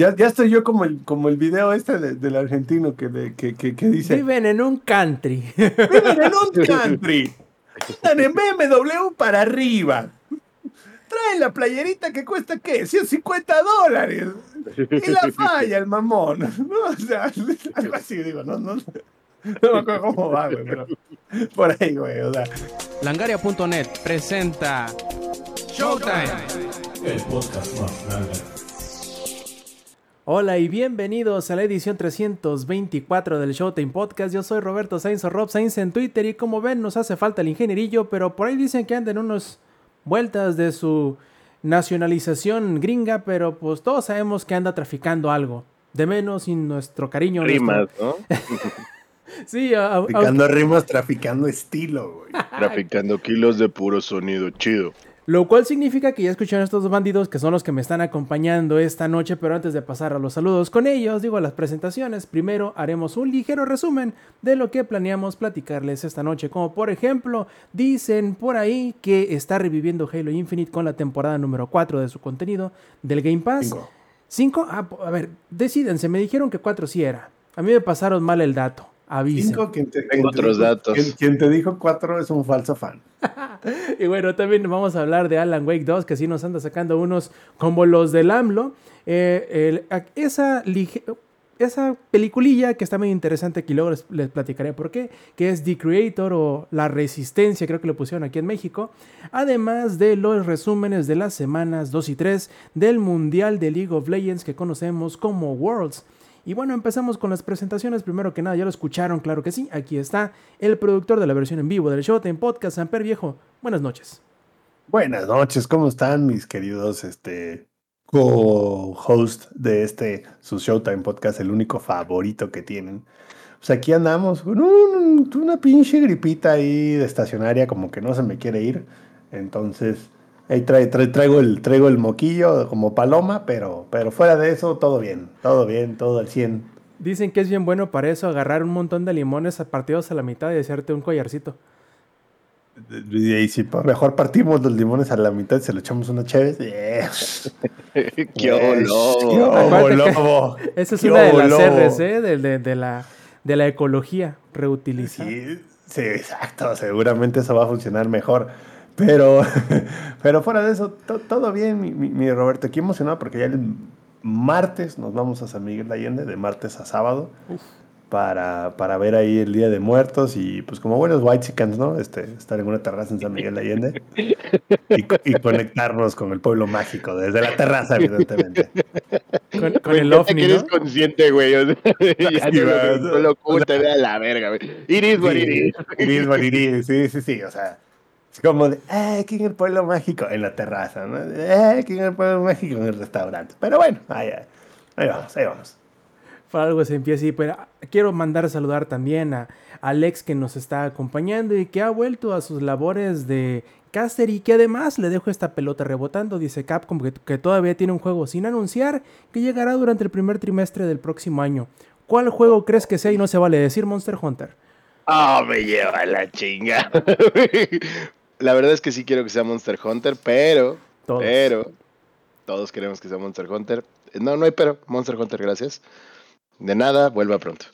Ya, ya estoy yo como el, como el video este del argentino que, que, que, dice... Viven en un country. Viven en un country. Están en BMW para arriba. Traen la playerita que cuesta, ¿qué? 150 dólares. Y la falla el mamón. ¿no? O sea, algo así, digo, no, no. No me acuerdo cómo va, güey, pero por ahí, güey, o sea. Langaria.net presenta Showtime. El podcast más grande. Hola y bienvenidos a la edición 324 del Showtime Podcast. Yo soy Roberto Sainz o Rob Sainz en Twitter y como ven nos hace falta el ingenierillo, pero por ahí dicen que andan unos vueltas de su nacionalización gringa, pero pues todos sabemos que anda traficando algo. De menos sin nuestro cariño. Rimas, ¿no? sí, traficando rimas, traficando estilo, güey. traficando kilos de puro sonido, chido. Lo cual significa que ya escucharon a estos dos bandidos que son los que me están acompañando esta noche, pero antes de pasar a los saludos con ellos, digo a las presentaciones, primero haremos un ligero resumen de lo que planeamos platicarles esta noche, como por ejemplo, dicen por ahí que está reviviendo Halo Infinite con la temporada número 4 de su contenido del Game Pass. 5. Ah, a ver, decídense, me dijeron que 4 sí era. A mí me pasaron mal el dato. Avisen. Cinco, quien te, otros datos. Quien, te dijo 4 es un falso fan. y bueno, también vamos a hablar de Alan Wake 2, que sí nos anda sacando unos como los del AMLO. Eh, esa, esa peliculilla que está muy interesante, aquí luego les, platicaré por qué, que es The Creator o La Resistencia, creo que lo pusieron aquí en México. Además de los resúmenes de las semanas 2 y 3 del Mundial de League of Legends que conocemos como Worlds. Y bueno, empezamos con las presentaciones. Primero que nada, ya lo escucharon, claro que sí. Aquí está el productor de la versión en vivo del Showtime Podcast, Samper Viejo. Buenas noches. Buenas noches, ¿cómo están mis queridos este, co-host de este su Showtime Podcast, el único favorito que tienen? Pues aquí andamos con una pinche gripita ahí de estacionaria, como que no se me quiere ir. Entonces, Ahí traigo, el, traigo el moquillo como paloma, pero, pero fuera de eso, todo bien, todo bien, todo al 100. Dicen que es bien bueno para eso, agarrar un montón de limones partidos a la mitad y hacerte un collarcito. Y si mejor partimos los limones a la mitad y se lo echamos una chévere. ¡Qué lobo! Esa es una de las CRC, de, de, la, de la ecología reutilizada. Sí, sí, exacto. Seguramente eso va a funcionar mejor. Pero, pero fuera de eso, todo bien, mi, Roberto. Aquí emocionado porque ya el martes nos vamos a San Miguel de Allende, de martes a sábado, para, para ver ahí el Día de Muertos y pues como buenos white chickens, ¿no? Este, estar en una terraza en San Miguel de Allende y, conectarnos con el pueblo mágico desde la terraza, evidentemente. Con, el ovni, ¿no? eres consciente, güey. O ya no, lo oculta, a la verga, güey. Iris, Iris. Iris, sí, sí, sí, o sea es como de, eh, aquí en el pueblo mágico, en la terraza, ¿no? Eh, aquí en el pueblo mágico, en el restaurante. Pero bueno, ahí, ahí vamos, ahí vamos. Por algo se empieza así, pero quiero mandar a saludar también a Alex que nos está acompañando y que ha vuelto a sus labores de caster y que además le dejo esta pelota rebotando, dice Capcom que, que todavía tiene un juego sin anunciar que llegará durante el primer trimestre del próximo año. ¿Cuál juego crees que sea y no se vale decir Monster Hunter? Ah, me lleva la chinga. La verdad es que sí quiero que sea Monster Hunter, pero. Todos. Pero. Todos queremos que sea Monster Hunter. No, no hay pero. Monster Hunter, gracias. De nada, vuelva pronto.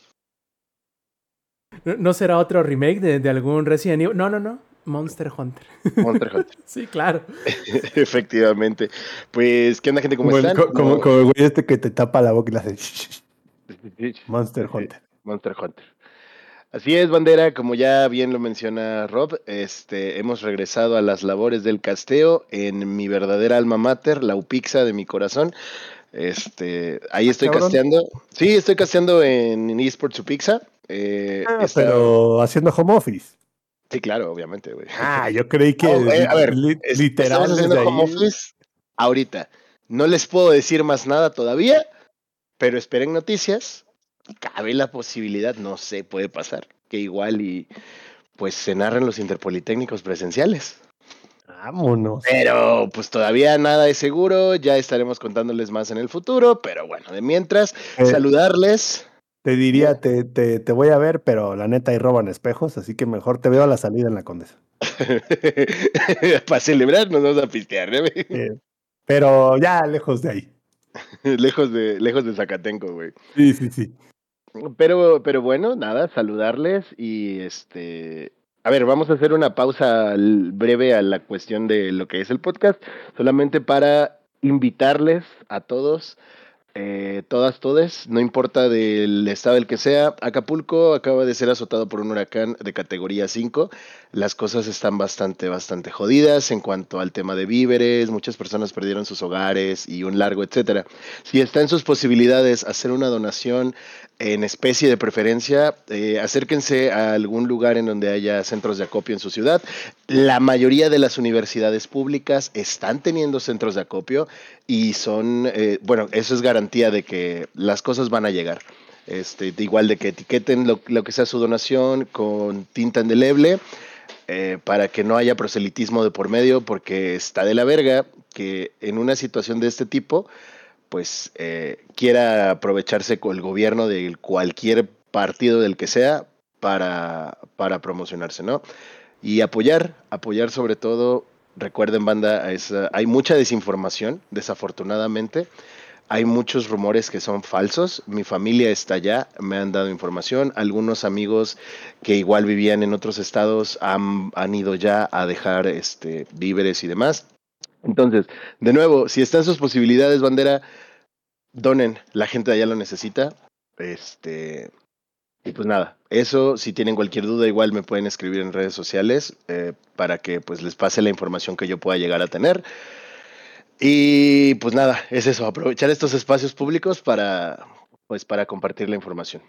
¿No será otro remake de, algún Resident Evil? No, no, no. Monster Hunter. Monster Hunter. sí, claro. Efectivamente. Pues, ¿qué onda, gente? ¿Cómo están? Como, como, el güey este que te tapa la boca y le hace. Monster Hunter. Monster Hunter. Así es, bandera, como ya bien lo menciona Rob, este, hemos regresado a las labores del casteo en mi verdadera alma mater, la UPIXA de mi corazón. Este, ahí ah, estoy casteando. Sí, estoy casteando en eSports UPIXA. Eh, ah, pero haciendo home office. Sí, claro, obviamente, güey. Ah, yo creí que eh, a ver, literal haciendo home office ahorita. No les puedo decir más nada todavía, pero esperen noticias cabe la posibilidad, no sé, puede pasar, que igual y pues se narren los interpolitécnicos presenciales. Vámonos. Pero pues todavía nada es seguro, ya estaremos contándoles más en el futuro, pero bueno, de mientras, eh, saludarles. Te diría, te, te, te, voy a ver, pero la neta ahí roban espejos, así que mejor te veo a la salida en la condesa. Para celebrar nos vamos a pistear, ¿eh? pero ya lejos de ahí. lejos de, lejos de Zacatenco, güey. Sí, sí, sí. Pero, pero bueno, nada, saludarles y este. A ver, vamos a hacer una pausa breve a la cuestión de lo que es el podcast, solamente para invitarles a todos eh, todas, todes, no importa del estado el que sea. Acapulco acaba de ser azotado por un huracán de categoría 5. Las cosas están bastante, bastante jodidas en cuanto al tema de víveres. Muchas personas perdieron sus hogares y un largo, etcétera. Si está en sus posibilidades hacer una donación en especie de preferencia, eh, acérquense a algún lugar en donde haya centros de acopio en su ciudad. La mayoría de las universidades públicas están teniendo centros de acopio y son, eh, bueno, eso es garantía de que las cosas van a llegar. Este, igual de que etiqueten lo, que sea su donación con tinta indeleble eh, para que no haya proselitismo de por medio, porque está de la verga que en una situación de este tipo, pues eh, quiera aprovecharse con el gobierno de cualquier partido del que sea para, para promocionarse, ¿no? Y apoyar, apoyar sobre todo, recuerden banda, hay mucha desinformación, desafortunadamente. Hay muchos rumores que son falsos. Mi familia está allá, me han dado información. Algunos amigos que igual vivían en otros estados han, han ido ya a dejar este, víveres y demás. Entonces, de nuevo, si están sus posibilidades, bandera, donen, la gente de allá lo necesita. Este, y pues nada, eso, si tienen cualquier duda, igual me pueden escribir en redes sociales eh, para que pues les pase la información que yo pueda llegar a tener. Y pues nada, es eso, aprovechar estos espacios públicos para pues para compartir la información.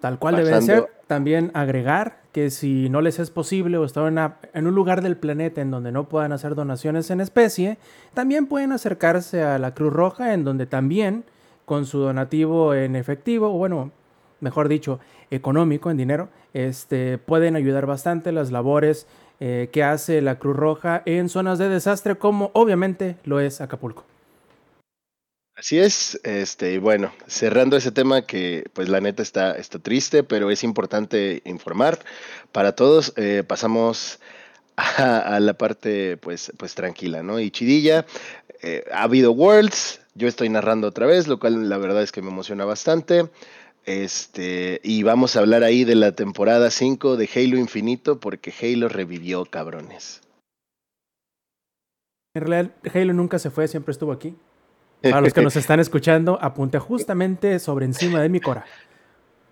Tal cual debe ser. También agregar que si no les es posible o están en, un lugar del planeta en donde no puedan hacer donaciones en especie, también pueden acercarse a la Cruz Roja, en donde también con su donativo en efectivo, o bueno, mejor dicho, económico, en dinero, este, pueden ayudar bastante las labores eh, que hace la Cruz Roja en zonas de desastre, como obviamente lo es Acapulco. Así es, este, bueno, cerrando ese tema que pues la neta está, está triste, pero es importante informar para todos, eh, pasamos a, la parte pues, pues tranquila, ¿no? Y chidilla, eh, ha habido Worlds, yo estoy narrando otra vez, lo cual la verdad es que me emociona bastante. Este, y vamos a hablar ahí de la temporada 5 de Halo Infinito, porque Halo revivió, cabrones. En realidad, Halo nunca se fue, siempre estuvo aquí. Para los que nos están escuchando, apunte justamente sobre encima de mi cora.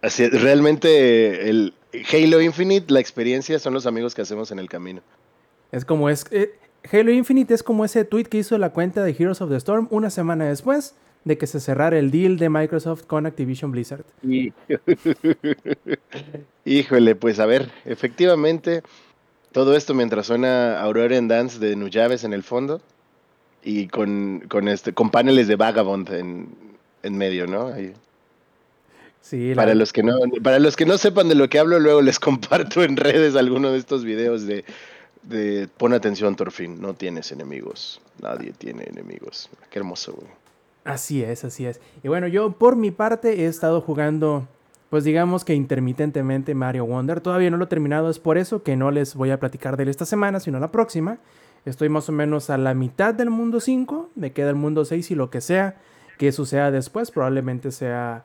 Así realmente el Halo Infinite, la experiencia son los amigos que hacemos en el camino. Es como es. Eh, Halo Infinite es como ese tweet que hizo la cuenta de Heroes of the Storm una semana después de que se cerrara el deal de Microsoft con Activision Blizzard. Híjole, pues a ver, efectivamente, todo esto mientras suena Aurora en Dance de Nuyaves en el fondo y con, con, este, con paneles de Vagabond en, en medio, ¿no? Sí, para, los que no, para los que no sepan de lo que hablo, luego les comparto en redes alguno de estos videos de, de pon atención, Torfin, no tienes enemigos, nadie tiene enemigos. Qué hermoso, güey. Así es, así es. Y bueno, yo por mi parte he estado jugando, pues digamos que intermitentemente Mario Wonder. Todavía no lo he terminado, es por eso que no les voy a platicar de él esta semana, sino la próxima. Estoy más o menos a la mitad del mundo 5, me queda el mundo 6 y lo que sea que suceda después, probablemente sea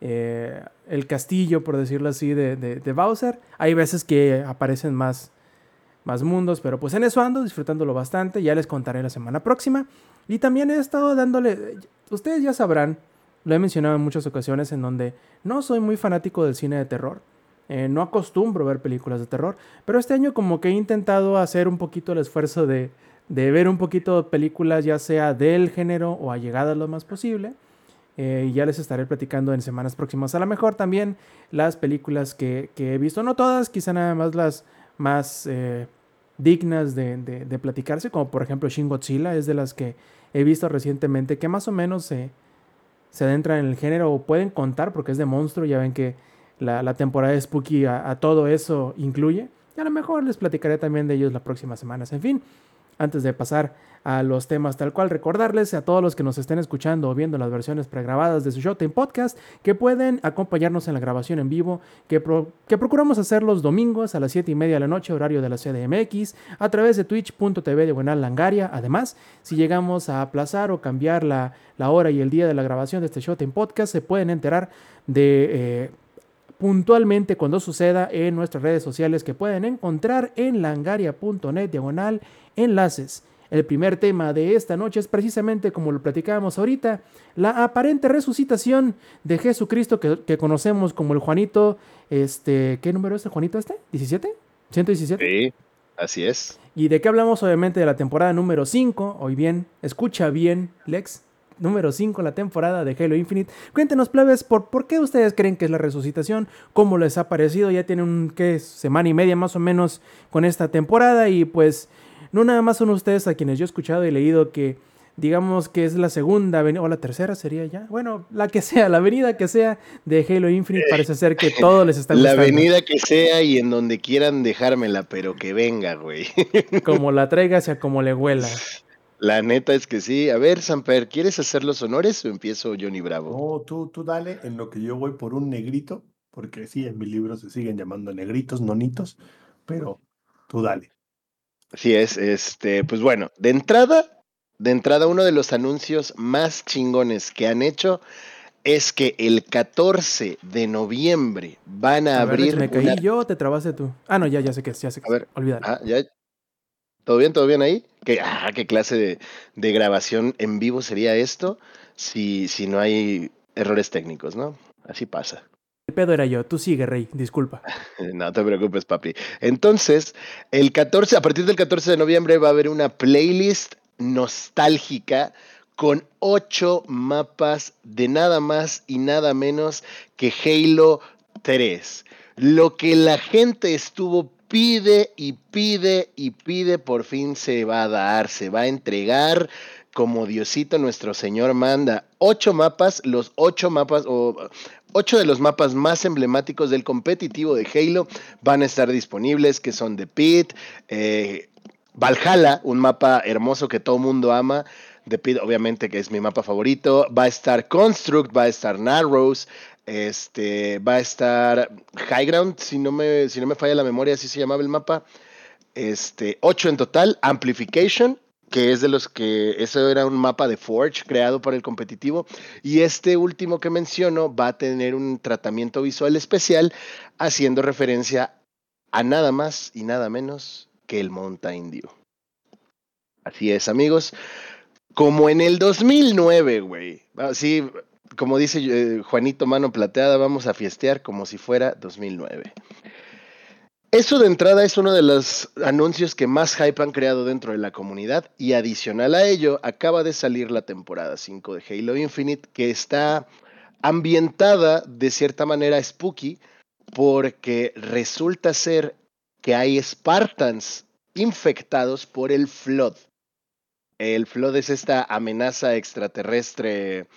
eh, el castillo, por decirlo así, de, de, Bowser. Hay veces que aparecen más, más mundos, pero pues en eso ando, disfrutándolo bastante. Ya les contaré la semana próxima. Y también he estado dándole, ustedes ya sabrán, lo he mencionado en muchas ocasiones en donde no soy muy fanático del cine de terror. Eh, no acostumbro ver películas de terror, pero este año como que he intentado hacer un poquito el esfuerzo de, de ver un poquito películas ya sea del género o allegadas lo más posible. Eh, y ya les estaré platicando en semanas próximas. A lo mejor también las películas que, que he visto, no todas, quizá nada más las más eh, dignas de, de, platicarse, como por ejemplo Shin Godzilla, es de las que he visto recientemente que más o menos se, se adentran en el género o pueden contar porque es de monstruo, ya ven que la, temporada de Spooky a, todo eso incluye. Y a lo mejor les platicaré también de ellos las próximas semanas. En fin, antes de pasar a los temas tal cual. Recordarles a todos los que nos estén escuchando o viendo las versiones pregrabadas de su Showtime Podcast que pueden acompañarnos en la grabación en vivo que, que procuramos hacer los domingos a las 7 y media de la noche, horario de la CDMX, a través de twitch.tv de Buenal Langaria. Además, si llegamos a aplazar o cambiar la, la, hora y el día de la grabación de este Showtime Podcast, se pueden enterar de... Eh, puntualmente cuando suceda en nuestras redes sociales que pueden encontrar en langaria.net diagonal enlaces. El primer tema de esta noche es precisamente como lo platicábamos ahorita, la aparente resucitación de Jesucristo que, conocemos como el Juanito, este, ¿qué número es el Juanito este? ¿17? ¿117? Sí, así es. ¿Y de qué hablamos? Obviamente de la temporada número 5, hoy bien, escucha bien, Lex, número 5 la temporada de Halo Infinite. Cuéntenos, plebes, por, por qué ustedes creen que es la resucitación, cómo les ha parecido, ya tienen ¿qué? semana y media más o menos con esta temporada y pues no nada más son ustedes a quienes yo he escuchado y leído que digamos que es la segunda o la tercera sería ya, bueno, la que sea, la avenida que sea de Halo Infinite, parece ser que todo les está gustando. La avenida que sea y en donde quieran dejármela, pero que venga, güey. Como la traiga, sea como le huela. La neta es que sí. A ver, Samper, ¿quieres hacer los honores o empiezo Johnny Bravo? No, tú, tú dale, en lo que yo voy por un negrito, porque sí, en mi libro se siguen llamando negritos, nonitos, pero tú dale. Así es, este, pues bueno, de entrada, de entrada, uno de los anuncios más chingones que han hecho es que el 14 de noviembre van a, abrir. me caí yo, te trabaste tú. Ah, no, ya, ya sé que ya sé que A ver, olvídalo. Ah, ya. ¿Todo bien? ¿Todo bien ahí? ¿Qué, ah, qué clase de, de, grabación en vivo sería esto si, si no hay errores técnicos, ¿no? Así pasa. El pedo era yo, tú sigue, Rey, disculpa. no te preocupes, papi. Entonces, el 14, a partir del 14 de noviembre va a haber una playlist nostálgica con ocho mapas de nada más y nada menos que Halo 3. Lo que la gente estuvo pide y pide y pide, por fin se va a dar, se va a entregar como Diosito nuestro Señor manda. Ocho mapas, los ocho mapas, o ocho de los mapas más emblemáticos del competitivo de Halo van a estar disponibles, que son The Pit, eh, Valhalla, un mapa hermoso que todo mundo ama. The Pit, obviamente, que es mi mapa favorito. Va a estar Construct, va a estar Narrows, este, va a estar High Ground, si no me, si no me falla la memoria, así se llamaba el mapa. Este, ocho en total. Amplification, que es de los que, eso era un mapa de Forge creado para el competitivo, y este último que menciono va a tener un tratamiento visual especial haciendo referencia a nada más y nada menos que el Mountain Dew. Así es, amigos. Como en el 2009, güey. Así, como dice eh, Juanito Mano Plateada, vamos a fiestear como si fuera 2009. Eso de entrada es uno de los anuncios que más hype han creado dentro de la comunidad y adicional a ello acaba de salir la temporada 5 de Halo Infinite que está ambientada de cierta manera spooky porque resulta ser que hay Spartans infectados por el Flood. El Flood es esta amenaza extraterrestre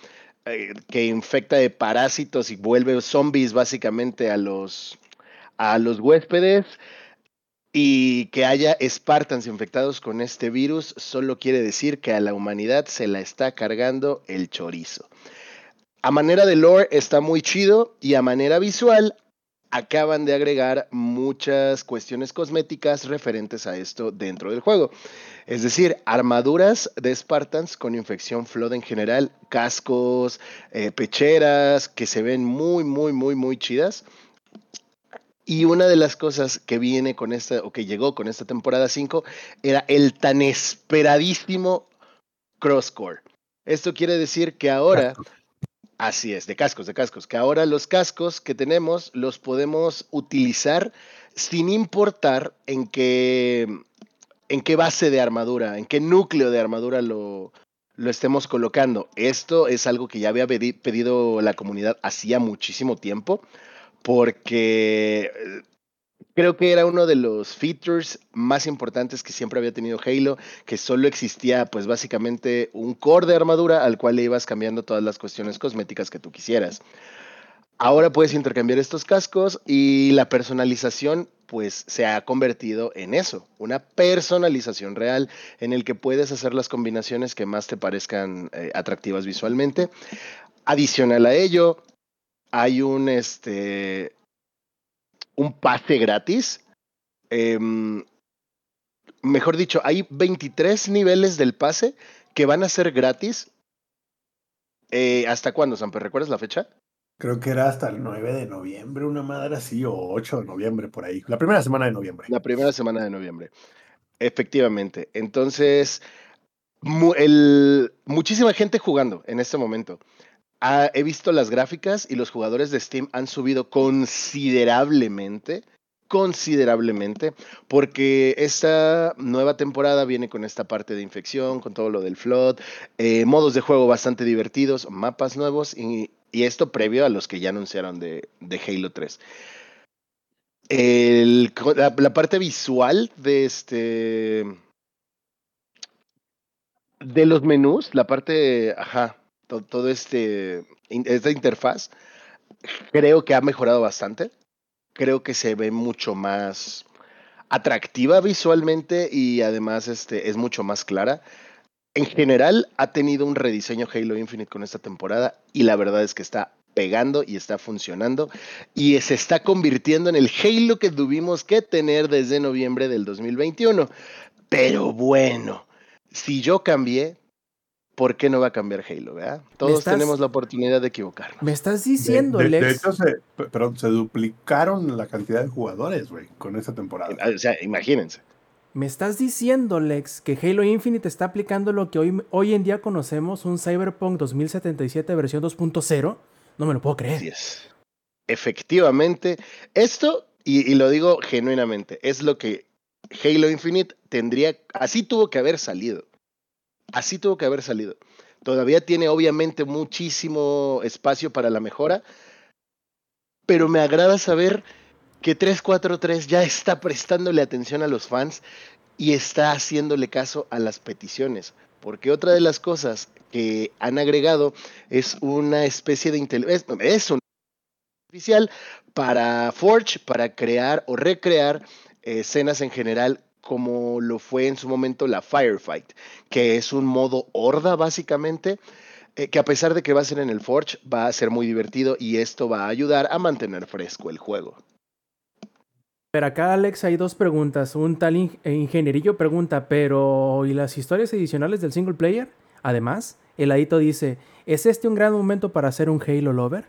eh, que infecta de parásitos y vuelve zombies básicamente a los a los huéspedes y que haya Spartans infectados con este virus solo quiere decir que a la humanidad se la está cargando el chorizo. A manera de lore está muy chido y a manera visual acaban de agregar muchas cuestiones cosméticas referentes a esto dentro del juego. Es decir, armaduras de Spartans con infección Flood en general, cascos, eh, pecheras que se ven muy, muy, muy, muy chidas. Y una de las cosas que viene con esta, o que llegó con esta temporada 5, era el tan esperadísimo crosscore. Esto quiere decir que ahora, así es, de cascos, de cascos, que ahora los cascos que tenemos los podemos utilizar sin importar en qué, en qué base de armadura, en qué núcleo de armadura lo, lo estemos colocando. Esto es algo que ya había pedido la comunidad hacía muchísimo tiempo porque eh, creo que era uno de los features más importantes que siempre había tenido Halo, que solo existía pues básicamente un core de armadura al cual le ibas cambiando todas las cuestiones cosméticas que tú quisieras. Ahora puedes intercambiar estos cascos y la personalización pues se ha convertido en eso, una personalización real en el que puedes hacer las combinaciones que más te parezcan eh, atractivas visualmente. Adicional a ello, hay un este un pase gratis. Em, mejor dicho, hay 23 niveles del pase que van a ser gratis. Eh, ¿Hasta cuándo, Samper? ¿Recuerdas la fecha? Creo que era hasta el 9 de noviembre, una madre así, o 8 de noviembre por ahí. La primera semana de noviembre. La primera semana de noviembre. Efectivamente. Entonces, el, muchísima gente jugando en este momento. He visto las gráficas y los jugadores de Steam han subido considerablemente considerablemente porque esta nueva temporada viene con esta parte de infección, con todo lo del flood, eh, modos de juego bastante divertidos, mapas nuevos y, esto previo a los que ya anunciaron de, Halo 3. la, parte visual de este de los menús, la parte, ajá, todo, este esta interfaz creo que ha mejorado bastante creo que se ve mucho más atractiva visualmente y además este, es mucho más clara. En general ha tenido un rediseño Halo Infinite con esta temporada y la verdad es que está pegando y está funcionando y se está convirtiendo en el Halo que tuvimos que tener desde noviembre del 2021. Pero bueno, si yo cambié, ¿por qué no va a cambiar Halo? ¿verdad? Todos tenemos la oportunidad de equivocarnos. Me estás diciendo, de, de, hecho, se, se duplicaron la cantidad de jugadores, güey, con esta temporada. O sea, imagínense. Me estás diciendo, Lex, que Halo Infinite está aplicando lo que hoy, hoy en día conocemos, un Cyberpunk 2077 versión 2.0. No me lo puedo creer. es. Efectivamente, esto, y, y lo digo genuinamente, es lo que Halo Infinite tendría, así tuvo que haber salido. Así tuvo que haber salido. Todavía tiene obviamente muchísimo espacio para la mejora, pero me agrada saber que 343 ya está prestándole atención a los fans y está haciéndole caso a las peticiones. Porque otra de las cosas que han agregado es una especie de inteligencia, es un artificial para Forge, para crear o recrear escenas en general como lo fue en su momento la Firefight, que es un modo horda básicamente, eh, que a pesar de que va a ser en el Forge, va a ser muy divertido y esto va a ayudar a mantener fresco el juego. Pero acá, Alex, hay dos preguntas. Un tal eh, ingenierillo pregunta, pero ¿y las historias adicionales del single player? Además, el adito dice, ¿es este un gran momento para hacer un Halo Lover?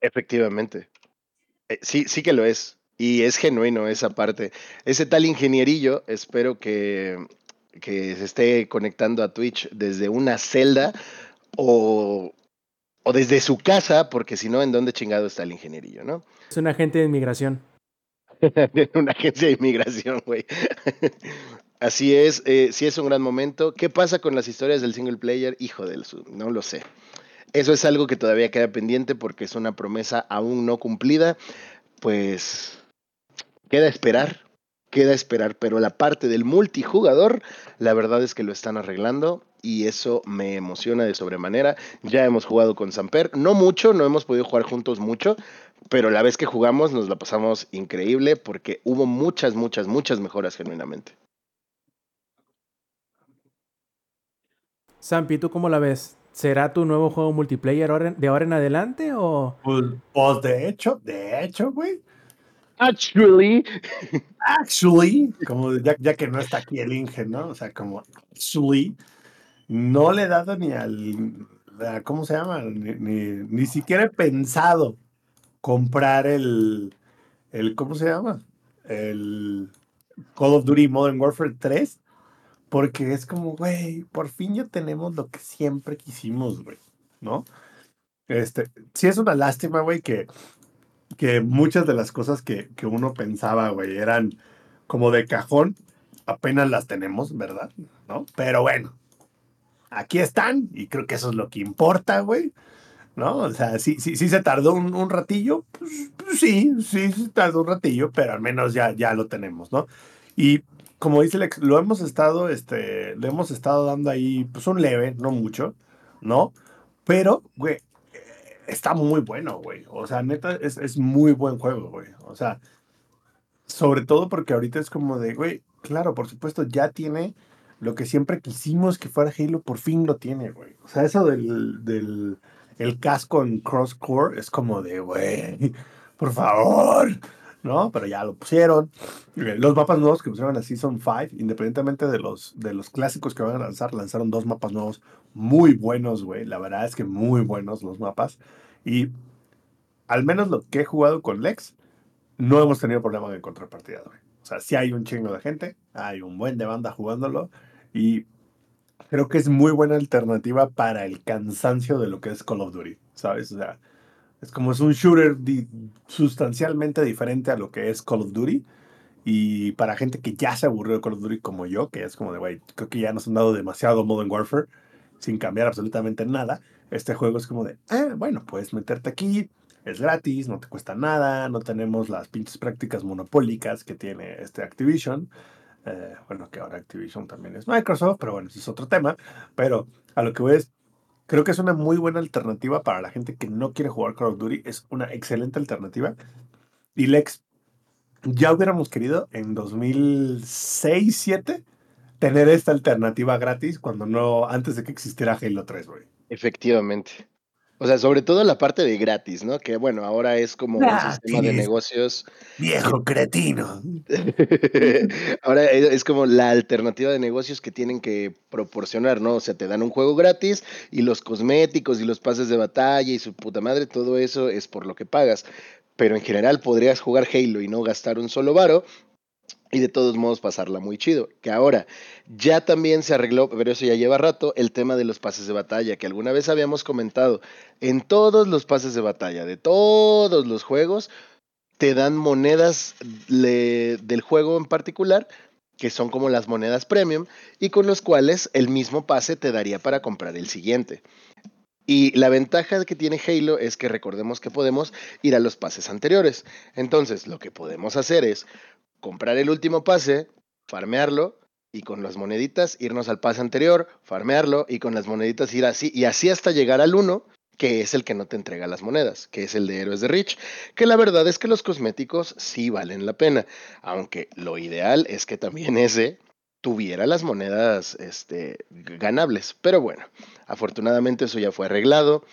Efectivamente. Eh, sí, sí que lo es. Y es genuino esa parte. Ese tal ingenierillo, espero que, que se esté conectando a Twitch desde una celda o, o desde su casa, porque si no, ¿en dónde chingado está el ingenierillo, no? Es un agente de inmigración. una agencia de inmigración, güey. Así es, eh, sí es un gran momento. ¿Qué pasa con las historias del single player? Hijo del sur, no lo sé. Eso es algo que todavía queda pendiente porque es una promesa aún no cumplida. Pues Queda esperar, queda esperar, pero la parte del multijugador, la verdad es que lo están arreglando y eso me emociona de sobremanera. Ya hemos jugado con Samper, no mucho, no hemos podido jugar juntos mucho, pero la vez que jugamos nos la pasamos increíble porque hubo muchas, muchas, muchas mejoras genuinamente. Sampi, ¿tú cómo la ves? ¿Será tu nuevo juego multiplayer de ahora en adelante o...? Pues, pues de hecho, de hecho, güey, Actually. Actually, como ya, ya, que no está aquí el Inge, ¿no? O sea, como actually, no le he dado ni al. ¿Cómo se llama? Ni, ni, siquiera he pensado comprar el, el. ¿Cómo se llama? El Call of Duty Modern Warfare 3. Porque es como, güey, por fin ya tenemos lo que siempre quisimos, güey, ¿no? Este, sí es una lástima, güey, que que muchas de las cosas que, que uno pensaba, güey, eran como de cajón, apenas las tenemos, ¿verdad? ¿No? Pero bueno, aquí están y creo que eso es lo que importa, güey. ¿No? O sea, sí, sí, sí se tardó un, un ratillo, pues, pues, sí, sí se tardó un ratillo, pero al menos ya, ya lo tenemos, ¿no? Y como dice Lex, lo hemos estado, este, le hemos estado dando ahí, pues un leve, no mucho, ¿no? Pero, güey, está muy bueno, güey. O sea, neta, es, es muy buen juego, güey. O sea, sobre todo porque ahorita es como de, güey, claro, por supuesto, ya tiene lo que siempre quisimos que fuera Halo, por fin lo tiene, güey. O sea, eso del, del el casco en cross core es como de, güey, por favor, ¿no? Pero ya lo pusieron. Los mapas nuevos que pusieron son Season 5, independientemente de los, de los clásicos que van a lanzar, lanzaron dos mapas nuevos muy buenos, güey. La verdad es que muy buenos los mapas. Y al menos lo que he jugado con Lex, no hemos tenido problema de contrapartida, güey. O sea, sí hay un chingo de gente, hay un buen de banda jugándolo y creo que es muy buena alternativa para el cansancio de lo que es Call of Duty, ¿sabes? O sea, es como es un shooter sustancialmente diferente a lo que es Call of Duty. Y para gente que ya se aburrió de Call of Duty como yo, que es como de, güey, creo que ya nos han dado demasiado Modern Warfare sin cambiar absolutamente nada. Este juego es como de, ah, bueno, puedes meterte aquí, es gratis, no te cuesta nada, no tenemos las pinches prácticas monopólicas que tiene este Activision. Eh, bueno, que ahora Activision también es Microsoft, pero bueno, ese es otro tema. Pero a lo que voy es, Creo que es una muy buena alternativa para la gente que no quiere jugar Call of Duty. Es una excelente alternativa. Y Lex, ya hubiéramos querido en 2006-2007 tener esta alternativa gratis cuando no, antes de que existiera Halo 3, güey. Efectivamente. O sea, sobre todo la parte de gratis, ¿no? Que bueno, ahora es como un sistema de negocios. Viejo cretino. ahora es como la alternativa de negocios que tienen que proporcionar, ¿no? O sea, te dan un juego gratis y los cosméticos y los pases de batalla y su puta madre, todo eso es por lo que pagas. Pero en general podrías jugar Halo y no gastar un solo varo y de todos modos pasarla muy chido. Que ahora ya también se arregló, pero eso ya lleva rato, el tema de los pases de batalla, que alguna vez habíamos comentado. En todos los pases de batalla, de todos los juegos, te dan monedas del juego en particular, que son como las monedas premium, y con los cuales el mismo pase te daría para comprar el siguiente. Y la ventaja que tiene Halo es que recordemos que podemos ir a los pases anteriores. Entonces, lo que podemos hacer es comprar el último pase, farmearlo y con las moneditas irnos al pase anterior, farmearlo y con las moneditas ir así y así hasta llegar al 1, que es el que no te entrega las monedas, que es el de Héroes de Rich, que la verdad es que los cosméticos sí valen la pena, aunque lo ideal es que también ese tuviera las monedas este, ganables, pero bueno, afortunadamente eso ya fue arreglado.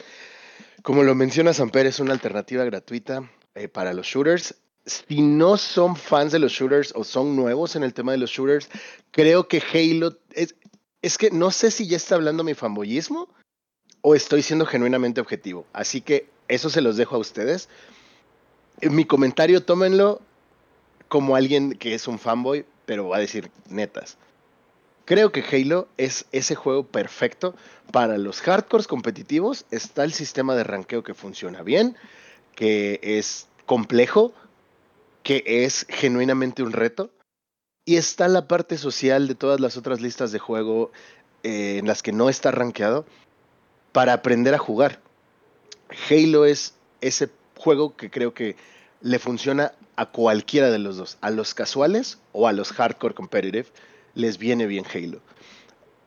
Como lo menciona Samper, es una alternativa gratuita eh, para los shooters si no son fans de los shooters o son nuevos en el tema de los shooters, creo que Halo es, es que no sé si ya está hablando mi fanboyismo o estoy siendo genuinamente objetivo. Así que eso se los dejo a ustedes. Mi comentario tómenlo como alguien que es un fanboy, pero va a decir netas. Creo que Halo es ese juego perfecto para los hardcores competitivos. Está el sistema de ranqueo que funciona bien, que es complejo, que es genuinamente un reto. Y está la parte social de todas las otras listas de juego eh, en las que no está rankeado para aprender a jugar. Halo es ese juego que creo que le funciona a cualquiera de los dos, a los casuales o a los hardcore competitive, les viene bien Halo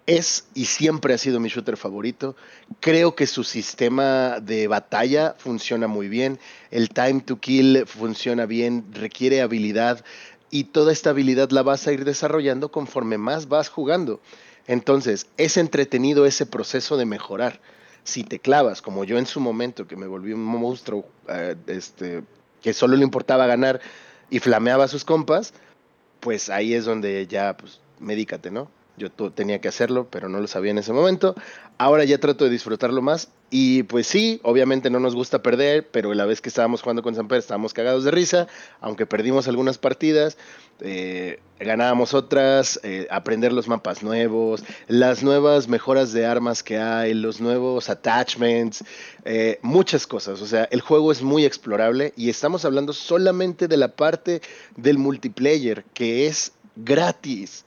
es y siempre ha sido mi shooter favorito. Creo que su sistema de batalla funciona muy bien. El time to kill funciona bien, requiere habilidad y toda esta habilidad la vas a ir desarrollando conforme más vas jugando. Entonces, es entretenido ese proceso de mejorar. Si te clavas, como yo en su momento, que me volví un monstruo, eh, este, que solo le importaba ganar y flameaba a sus compas, pues ahí es donde ya, pues, medícate, ¿no? Yo tenía que hacerlo, pero no lo sabía en ese momento. Ahora ya trato de disfrutarlo más. Y pues sí, obviamente no nos gusta perder, pero la vez que estábamos jugando con Samper estábamos cagados de risa, aunque perdimos algunas partidas, eh, ganábamos otras, eh, aprender los mapas nuevos, las nuevas mejoras de armas que hay, los nuevos attachments, eh, muchas cosas. O sea, el juego es muy explorable y estamos hablando solamente de la parte del multiplayer, que es gratis.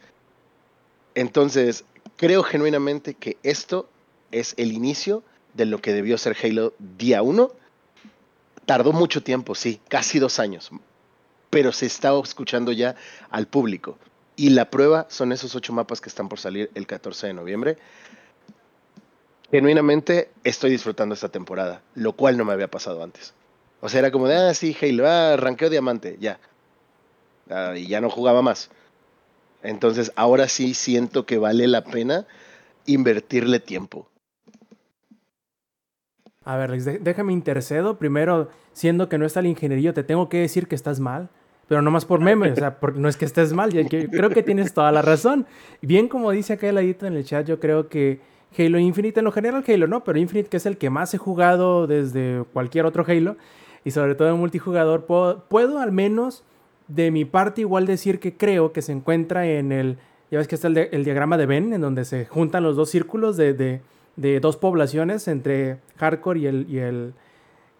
Entonces, creo genuinamente que esto es el inicio de lo que debió ser Halo día 1. Tardó mucho tiempo, sí, casi dos años, pero se está escuchando ya al público. Y la prueba son esos ocho mapas que están por salir el 14 de noviembre. genuinamente estoy disfrutando esta temporada, lo cual no me había pasado antes. O sea, era como de, ah, sí, Halo, ah, arranqueo diamante, ya. Ah, y ya no jugaba más. Entonces, ahora sí siento que vale la pena invertirle tiempo. A ver, déjame intercedo. Primero, siendo que no está el ingenierillo, te tengo que decir que estás mal. Pero no más por meme, o sea, no es que estés mal, creo que tienes toda la razón. Bien como dice acá el ladito en el chat, yo creo que Halo Infinite, en lo general Halo no, pero Infinite que es el que más he jugado desde cualquier otro Halo, y sobre todo en multijugador, puedo, al menos de mi parte igual decir que creo que se encuentra en el, ya ves que está el, diagrama de Venn, en donde se juntan los dos círculos de, de, dos poblaciones entre hardcore y el, y el,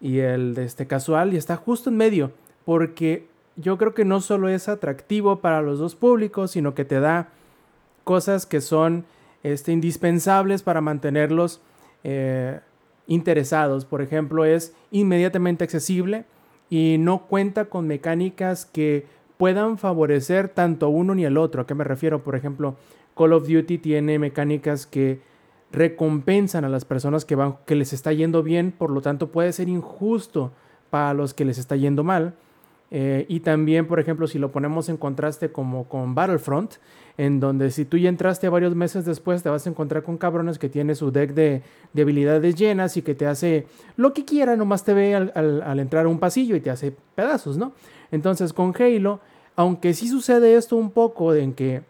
y el de este, casual, y está justo en medio, porque yo creo que no solo es atractivo para los dos públicos, sino que te da cosas que son este, indispensables para mantenerlos eh, interesados. Por ejemplo, es inmediatamente accesible y no cuenta con mecánicas que puedan favorecer tanto uno ni el otro. ¿A qué me refiero? Por ejemplo, Call of Duty tiene mecánicas que recompensan a las personas que, van, que les está yendo bien, por lo tanto puede ser injusto para los que les está yendo mal. Eh, y también, por ejemplo, si lo ponemos en contraste como con Battlefront, en donde si tú ya entraste varios meses después, te vas a encontrar con cabrones que tiene su deck de, habilidades llenas y que te hace lo que quiera, nomás te ve al, al, entrar a un pasillo y te hace pedazos, ¿no? Entonces con Halo, aunque sí sucede esto un poco en que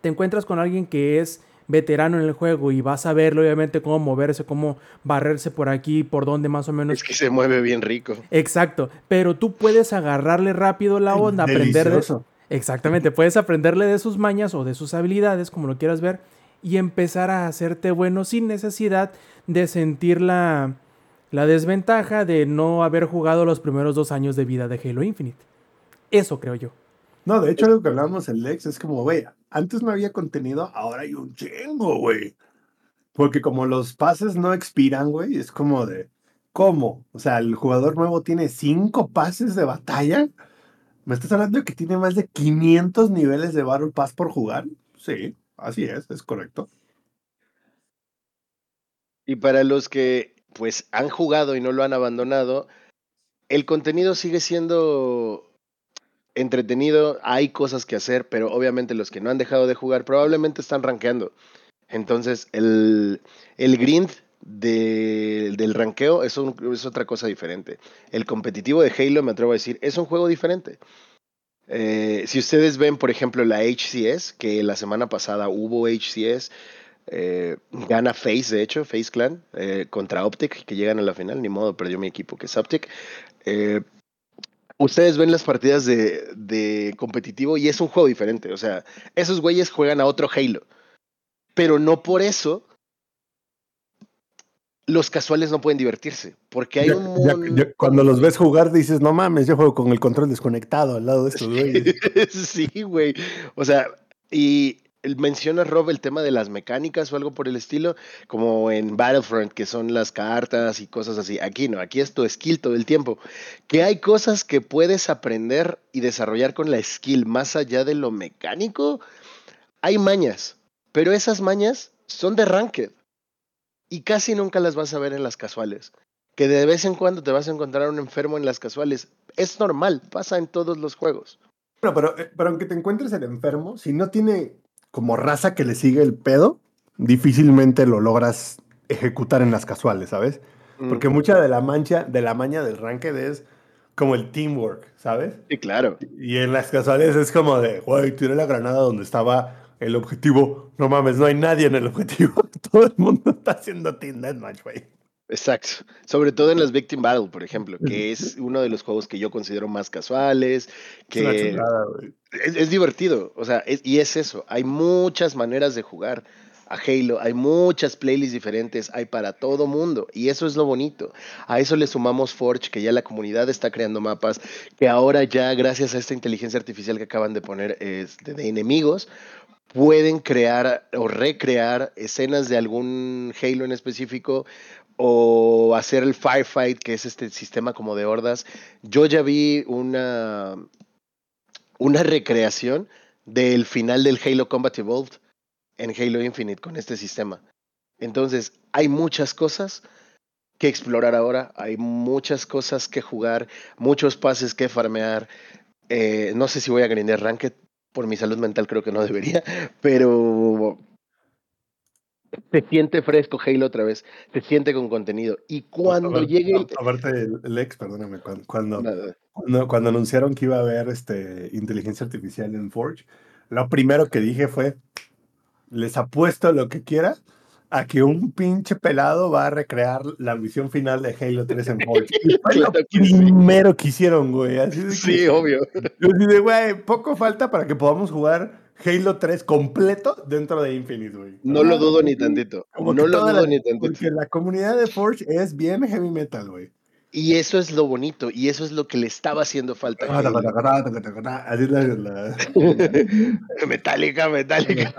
te encuentras con alguien que es veterano en el juego y vas a verlo obviamente cómo moverse, cómo barrerse por aquí, por donde más o menos. Es que se mueve bien rico. Exacto, pero tú puedes agarrarle rápido la onda, aprender de eso. Exactamente, puedes aprenderle de sus mañas o de sus habilidades, como lo quieras ver, y empezar a hacerte bueno sin necesidad de sentir la, la desventaja de no haber jugado los primeros dos años de vida de Halo Infinite. Eso creo yo. No, de hecho, lo que hablábamos en Lex es como, güey, antes no había contenido, ahora hay un chingo, güey. Porque como los pases no expiran, güey, es como de, ¿cómo? O sea, el jugador nuevo tiene cinco pases de batalla. ¿Me estás hablando de que tiene más de 500 niveles de Battle Pass por jugar? Sí, así es, es correcto. Y para los que pues han jugado y no lo han abandonado, el contenido sigue siendo entretenido, hay cosas que hacer, pero obviamente los que no han dejado de jugar probablemente están rankeando. Entonces, el, el grind del ranqueo es, otra cosa diferente. El competitivo de Halo, me atrevo a decir, es un juego diferente. Eh, si ustedes ven, por ejemplo, la HCS, que la semana pasada hubo HCS, eh, gana Face, de hecho, Face Clan, eh, contra Optic, que llegan a la final, ni modo, perdió mi equipo, que es Optic ustedes ven las partidas de, competitivo y es un juego diferente. O sea, esos güeyes juegan a otro Halo. Pero no por eso los casuales no pueden divertirse. Porque hay un. cuando los ves jugar dices, no mames, yo juego con el control desconectado al lado de estos güeyes. sí, güey. O sea, y menciona Rob el tema de las mecánicas o algo por el estilo, como en Battlefront, que son las cartas y cosas así. Aquí no, aquí es tu skill todo el tiempo. Que hay cosas que puedes aprender y desarrollar con la skill más allá de lo mecánico. Hay mañas, pero esas mañas son de ranked y casi nunca las vas a ver en las casuales. Que de vez en cuando te vas a encontrar un enfermo en las casuales. Es normal, pasa en todos los juegos. Pero, eh, pero aunque te encuentres el enfermo, si no tiene como raza que le sigue el pedo, difícilmente lo logras ejecutar en las casuales, ¿sabes? Porque mucha de la mancha, de la maña del ranked es como el teamwork, ¿sabes? Sí, claro. Y en las casuales es como de, güey, tiré la granada donde estaba el objetivo. No mames, no hay nadie en el objetivo. Todo el mundo está haciendo Team Deathmatch, güey. Exacto. Sobre todo en las Victim Battle, por ejemplo, que es uno de los juegos que yo considero más casuales, que es, divertido. O sea, y es eso. Hay muchas maneras de jugar a Halo, hay muchas playlists diferentes, hay para todo mundo. Y eso es lo bonito. A eso le sumamos Forge, que ya la comunidad está creando mapas, que ahora ya gracias a esta inteligencia artificial que acaban de poner este, de enemigos, pueden crear o recrear escenas de algún Halo en específico o hacer el firefight, que es este sistema como de hordas. Yo ya vi una, una recreación del final del Halo Combat Evolved en Halo Infinite con este sistema. Entonces, hay muchas cosas que explorar ahora, hay muchas cosas que jugar, muchos pases que farmear. Eh, no sé si voy a ganar Ranked, por mi salud mental creo que no debería, pero se siente fresco Halo otra vez, se siente con contenido. Y cuando llegue el... Aparte, el, ex, perdóname, cuando, cuando, anunciaron que iba a haber este, inteligencia artificial en Forge, lo primero que dije fue, les apuesto lo que quiera a que un pinche pelado va a recrear la misión final de Halo 3 en Forge. Lo primero que hicieron, güey. sí, obvio. Yo dije, güey, poco falta para que podamos jugar Halo 3 completo dentro de Infinite, güey. No lo dudo ni tantito. no lo dudo ni tantito. Porque la comunidad de Forge es bien heavy metal, güey. Y eso es lo bonito, y eso es lo que le estaba haciendo falta. metálica, metálica.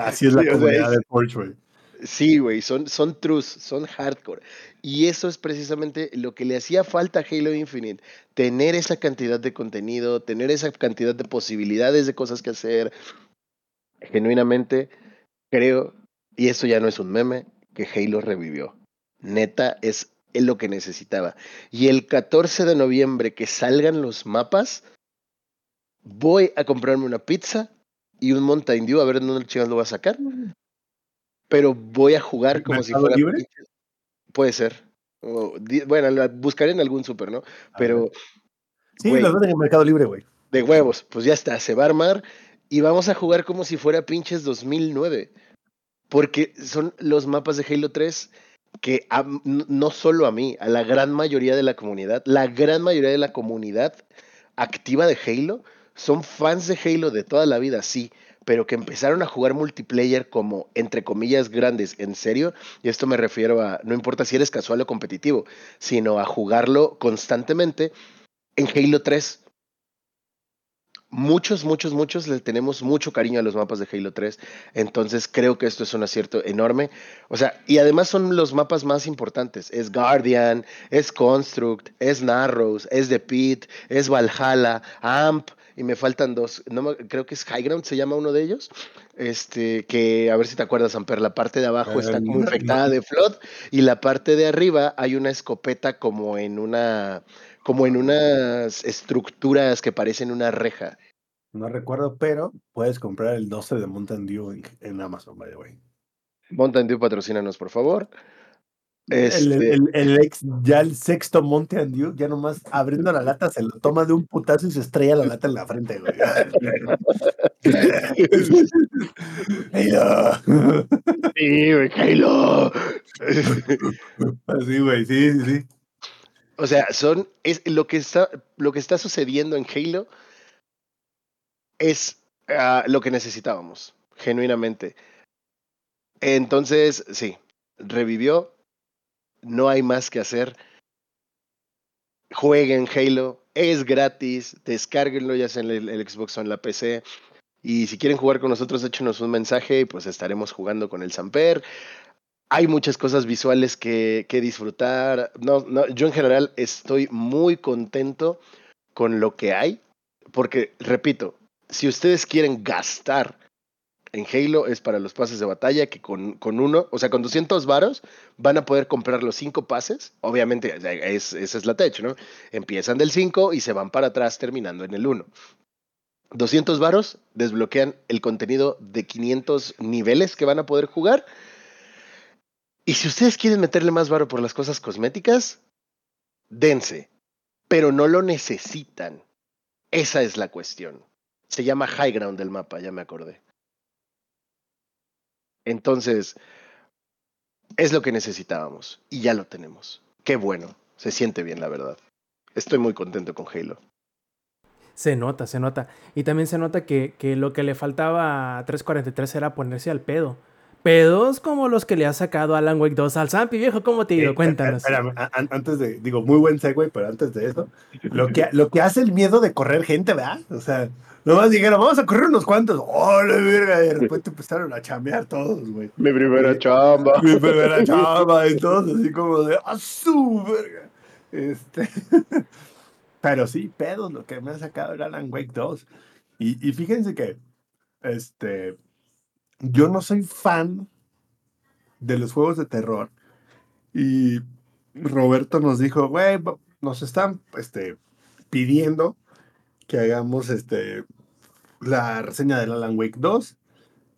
Así es la comunidad de güey. Sí, güey, son, son trus, son hardcore. Y eso es precisamente lo que le hacía falta a Halo Infinite. Tener esa cantidad de contenido, tener esa cantidad de posibilidades de cosas que hacer. Genuinamente, creo, y esto ya no es un meme, que Halo revivió. Neta, es lo que necesitaba. Y el 14 de noviembre que salgan los mapas, voy a comprarme una pizza y un Mountain Dew a ver dónde el lo va a sacar pero voy a jugar como si fuera. Libre? Puede ser. bueno, buscaré en algún súper, ¿no? Pero. Sí, los venden en Mercado Libre, güey. De huevos, pues ya está, se va a armar y vamos a jugar como si fuera pinches 2009. Porque son los mapas de Halo 3 que no solo a mí, a la gran mayoría de la comunidad, la gran mayoría de la comunidad activa de Halo son fans de Halo de toda la vida, sí, pero que empezaron a jugar multiplayer como, entre comillas, grandes, en serio, y esto me refiero a, no importa si eres casual o competitivo, sino a jugarlo constantemente en Halo 3. Muchos, muchos, muchos le tenemos mucho cariño a los mapas de Halo 3, entonces creo que esto es un acierto enorme. O sea, y además son los mapas más importantes. Es Guardian, es Construct, es Narrows, es The Pit, es Valhalla, AMP, y me faltan dos. No creo que es High Ground, se llama uno de ellos. Este, que a ver si te acuerdas, Amper, la parte de abajo está como infectada de flood y la parte de arriba hay una escopeta como en una como en unas estructuras que parecen una reja. No recuerdo, pero puedes comprar el 12 de Mountain Dew en, Amazon, by the way. Mountain Dew, patrocínanos, por favor. Este el, ex, ya el sexto Monte Andiu, ya nomás abriendo la lata, se lo toma de un putazo y se estrella la lata en la frente, güey. sí, güey, Halo. Así, güey, sí, sí. O sea, son, es lo que está, lo que está sucediendo en Halo es ah, lo que necesitábamos, genuinamente. Entonces, sí, revivió, no hay más que hacer. Jueguen Halo, es gratis, descárguenlo ya sea en el, Xbox o en la PC. Y si quieren jugar con nosotros, échenos un mensaje y pues estaremos jugando con el Samper. Hay muchas cosas visuales que, disfrutar. No, no, yo en general estoy muy contento con lo que hay, porque, repito, si ustedes quieren gastar en Halo es para los pases de batalla que con, con uno, o sea, con 200 varos van a poder comprar los cinco pases. Obviamente, es, esa es la tech, ¿no? Empiezan del 5 y se van para atrás terminando en el 1. 200 varos desbloquean el contenido de 500 niveles que van a poder jugar. Y si ustedes quieren meterle más varo por las cosas cosméticas, dense, pero no lo necesitan. Esa es la cuestión. Se llama High Ground del mapa, ya me acordé. Entonces, es lo que necesitábamos y ya lo tenemos. Qué bueno, se siente bien, la verdad. Estoy muy contento con Halo. Se nota, se nota. Y también se nota que, que lo que le faltaba a 343 era ponerse al pedo. Pedos como los que le ha sacado Alan Wake 2 al Zampi, viejo, ¿cómo te digo? Cuéntanos. antes de, digo, muy buen segue, pero antes de eso, lo que, lo que hace el miedo de correr gente, ¿verdad? O sea, Nomás dijeron, vamos a correr unos cuantos. ¡Ole, verga! Y de repente empezaron a chambear todos, güey. Mi primera chamba. Mi primera chamba. Y todos así como de, ¡a su verga! Este. Pero sí, pedos, lo que me ha sacado el Alan Wake 2. Y, y fíjense que, este. Yo no soy fan de los juegos de terror. Y Roberto nos dijo, güey, nos están este, pidiendo que hagamos este, la reseña del Alan Wake 2.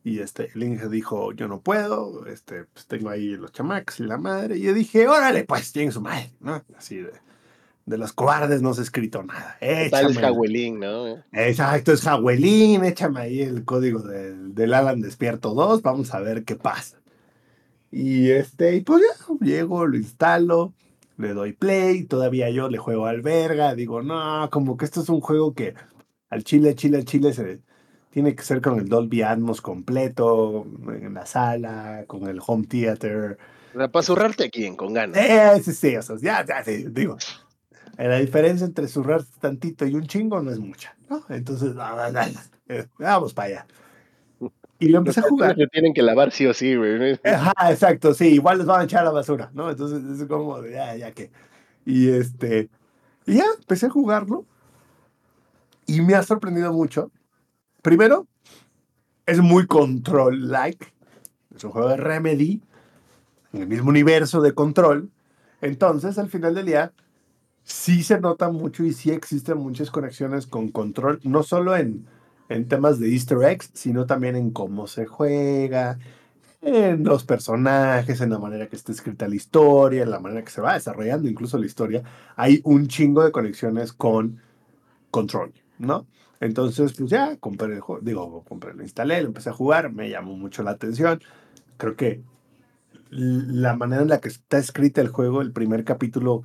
Y este, el Inge dijo, yo no puedo, este, pues tengo ahí los chamacos y la madre. Y yo dije, órale, pues, tiene su madre, ¿no? Así de, de los cobardes no se ha escrito nada. Tal es Jawelín, ¿no? Exacto, es Jawelín, échame ahí el código del, del Alan Despierto 2, vamos a ver qué pasa. Y este, y pues ya, llego, lo instalo, le doy play, todavía yo le juego al verga, digo, no, como que esto es un juego que al chile, chile, chile se tiene que ser con el Dolby Atmos completo, en la sala, con el home theater. Para zurrarte aquí con ganas. Eh, sí, sí, o sea, ya, ya, sí, digo. La diferencia entre zurrarte tantito y un chingo no es mucha, ¿no? Entonces, vamos para allá. Y lo empecé a jugar. Se tienen que lavar sí o sí, güey. Ajá, exacto, sí, igual les van a echar a la basura, ¿no? Entonces es como, ya, ya que. Y este. Y ya, empecé a jugarlo. Y me ha sorprendido mucho. Primero, es muy control-like. Es un juego de Remedy, en el mismo universo de control. Entonces, al final del día, sí se nota mucho y sí existen muchas conexiones con control, no solo en en temas de easter eggs, sino también en cómo se juega, en los personajes, en la manera que está escrita la historia, en la manera que se va desarrollando incluso la historia. Hay un chingo de conexiones con Control, ¿no? Entonces, pues ya compré el juego, digo, compré, lo instalé, lo empecé a jugar, me llamó mucho la atención. Creo que la manera en la que está escrita el juego, el primer capítulo,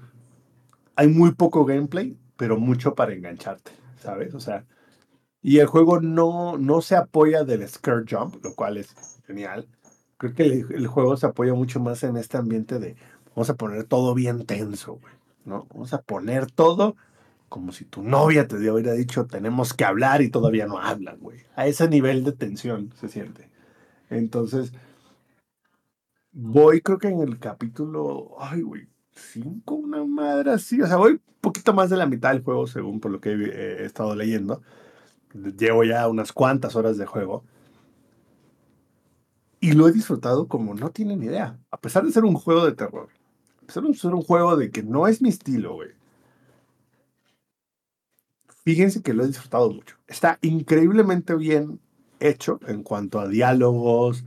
hay muy poco gameplay, pero mucho para engancharte, ¿sabes? O sea, y el juego no, no se apoya del scare jump, lo cual es genial. Creo que el, juego se apoya mucho más en este ambiente de vamos a poner todo bien tenso. ¿no? Vamos a poner todo como si tu novia te hubiera dicho tenemos que hablar y todavía no hablan, güey. A ese nivel de tensión se siente. Entonces, voy creo que en el capítulo, ay, güey, cinco, una madre así. O sea, voy poquito más de la mitad del juego según por lo que he estado leyendo llevo ya unas cuantas horas de juego. Y lo he disfrutado como no tienen idea. A pesar de ser un juego de terror. A pesar de ser un juego de que no es mi estilo, güey. Fíjense que lo he disfrutado mucho. Está increíblemente bien hecho en cuanto a diálogos,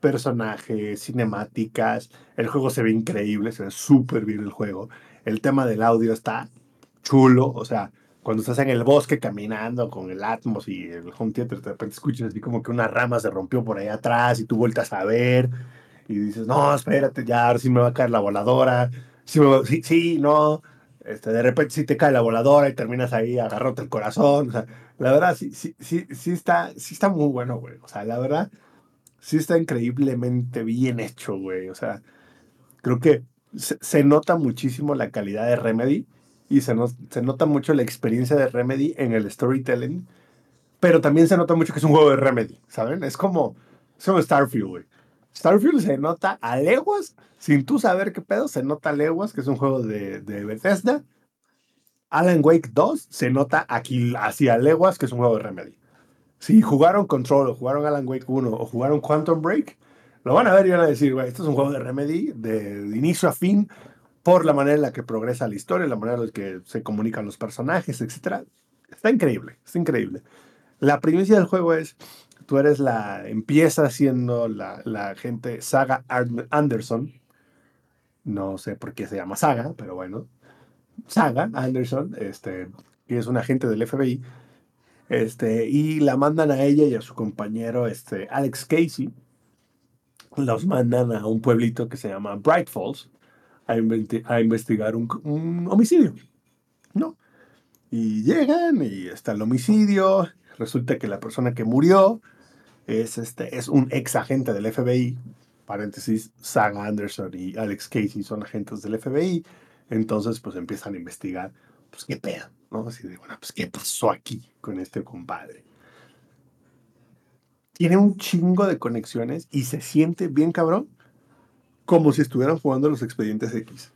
personajes, cinemáticas. El juego se ve increíble, se ve súper bien el juego. El tema del audio está chulo, o sea, cuando estás en el bosque caminando con el Atmos y el home theater, de repente escuchas así como que una rama se rompió por ahí atrás y tú vueltas a ver y dices, no, espérate, ya, ahora sí me va a caer la voladora. Sí, sí, no. Este, de repente sí te cae la voladora y terminas ahí agarrándote el corazón. O sea, la verdad, sí, sí, sí, sí, está, sí está muy bueno, güey. O sea, la verdad, sí está increíblemente bien hecho, güey. O sea, creo que se, se nota muchísimo la calidad de Remedy y se, se nota mucho la experiencia de Remedy en el storytelling, pero también se nota mucho que es un juego de Remedy, ¿saben? Es como, es como Starfield, güey. Starfield se nota a leguas, sin tú saber qué pedo, se nota a leguas, que es un juego de, de Bethesda. Alan Wake 2 se nota aquí hacia leguas, que es un juego de Remedy. Si jugaron Control o jugaron Alan Wake 1 o jugaron Quantum Break, lo van a ver y van a decir, güey, esto es un juego de Remedy de inicio a fin, por la manera en la que progresa la historia, la manera en la que se comunican los personajes, etc. Está increíble, está increíble. La primicia del juego es, tú eres la, empieza siendo la, la gente Saga Anderson, no sé por qué se llama Saga, pero bueno, Saga Anderson, este, que es un agente del FBI, este, y la mandan a ella y a su compañero, este, Alex Casey, los mandan a un pueblito que se llama Bright Falls, a, investigar un, homicidio, ¿no? Y llegan y está el homicidio, resulta que la persona que murió es, este, es un ex agente del FBI, paréntesis, Sam Anderson y Alex Casey son agentes del FBI, entonces pues empiezan a investigar, pues qué pedo, ¿no? Así de, bueno, pues qué pasó aquí con este compadre. Tiene un chingo de conexiones y se siente bien cabrón como si estuvieran jugando los expedientes X.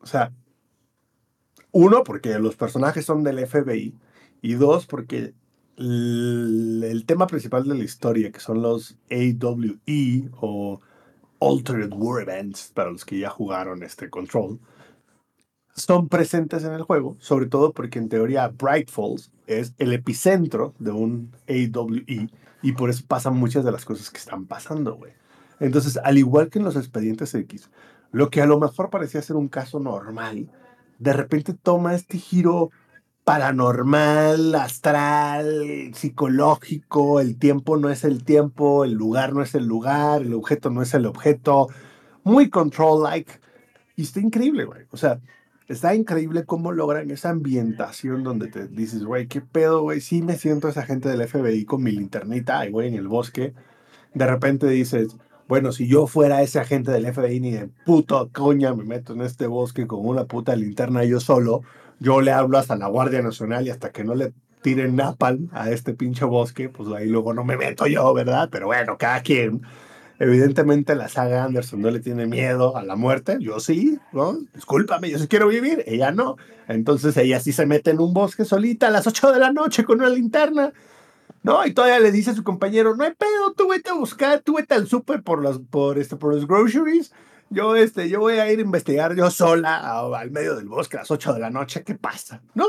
O sea, uno, porque los personajes son del FBI, y dos, porque el, tema principal de la historia, que son los AWE o Altered War Events, para los que ya jugaron este Control, son presentes en el juego, sobre todo porque en teoría Bright Falls es el epicentro de un AWE y por eso pasan muchas de las cosas que están pasando, güey. Entonces, al igual que en los expedientes X, lo que a lo mejor parecía ser un caso normal, de repente toma este giro paranormal, astral, psicológico, el tiempo no es el tiempo, el lugar no es el lugar, el objeto no es el objeto, muy control-like. Y está increíble, güey. O sea, está increíble cómo logran esa ambientación donde te dices, güey, qué pedo, güey. Sí me siento esa gente del FBI con mi linternita, güey, en el bosque. De repente dices, bueno, si yo fuera ese agente del FBI, ni de puto coña me meto en este bosque con una puta linterna yo solo. Yo le hablo hasta la Guardia Nacional y hasta que no le tiren napalm a este pinche bosque, pues ahí luego no me meto yo, ¿verdad? Pero bueno, cada quien. Evidentemente la saga Anderson no le tiene miedo a la muerte, yo sí, ¿no? Discúlpame, yo sí quiero vivir, ella no. Entonces ella sí se mete en un bosque solita a las 8 de la noche con una linterna no, y todavía le dice a su compañero, no hay pedo, tú vete a buscar, tú vete al súper por los, por, este, por los groceries. Yo, este, yo voy a ir a investigar yo sola al medio del bosque a las 8 de la noche, ¿qué pasa? ¿No?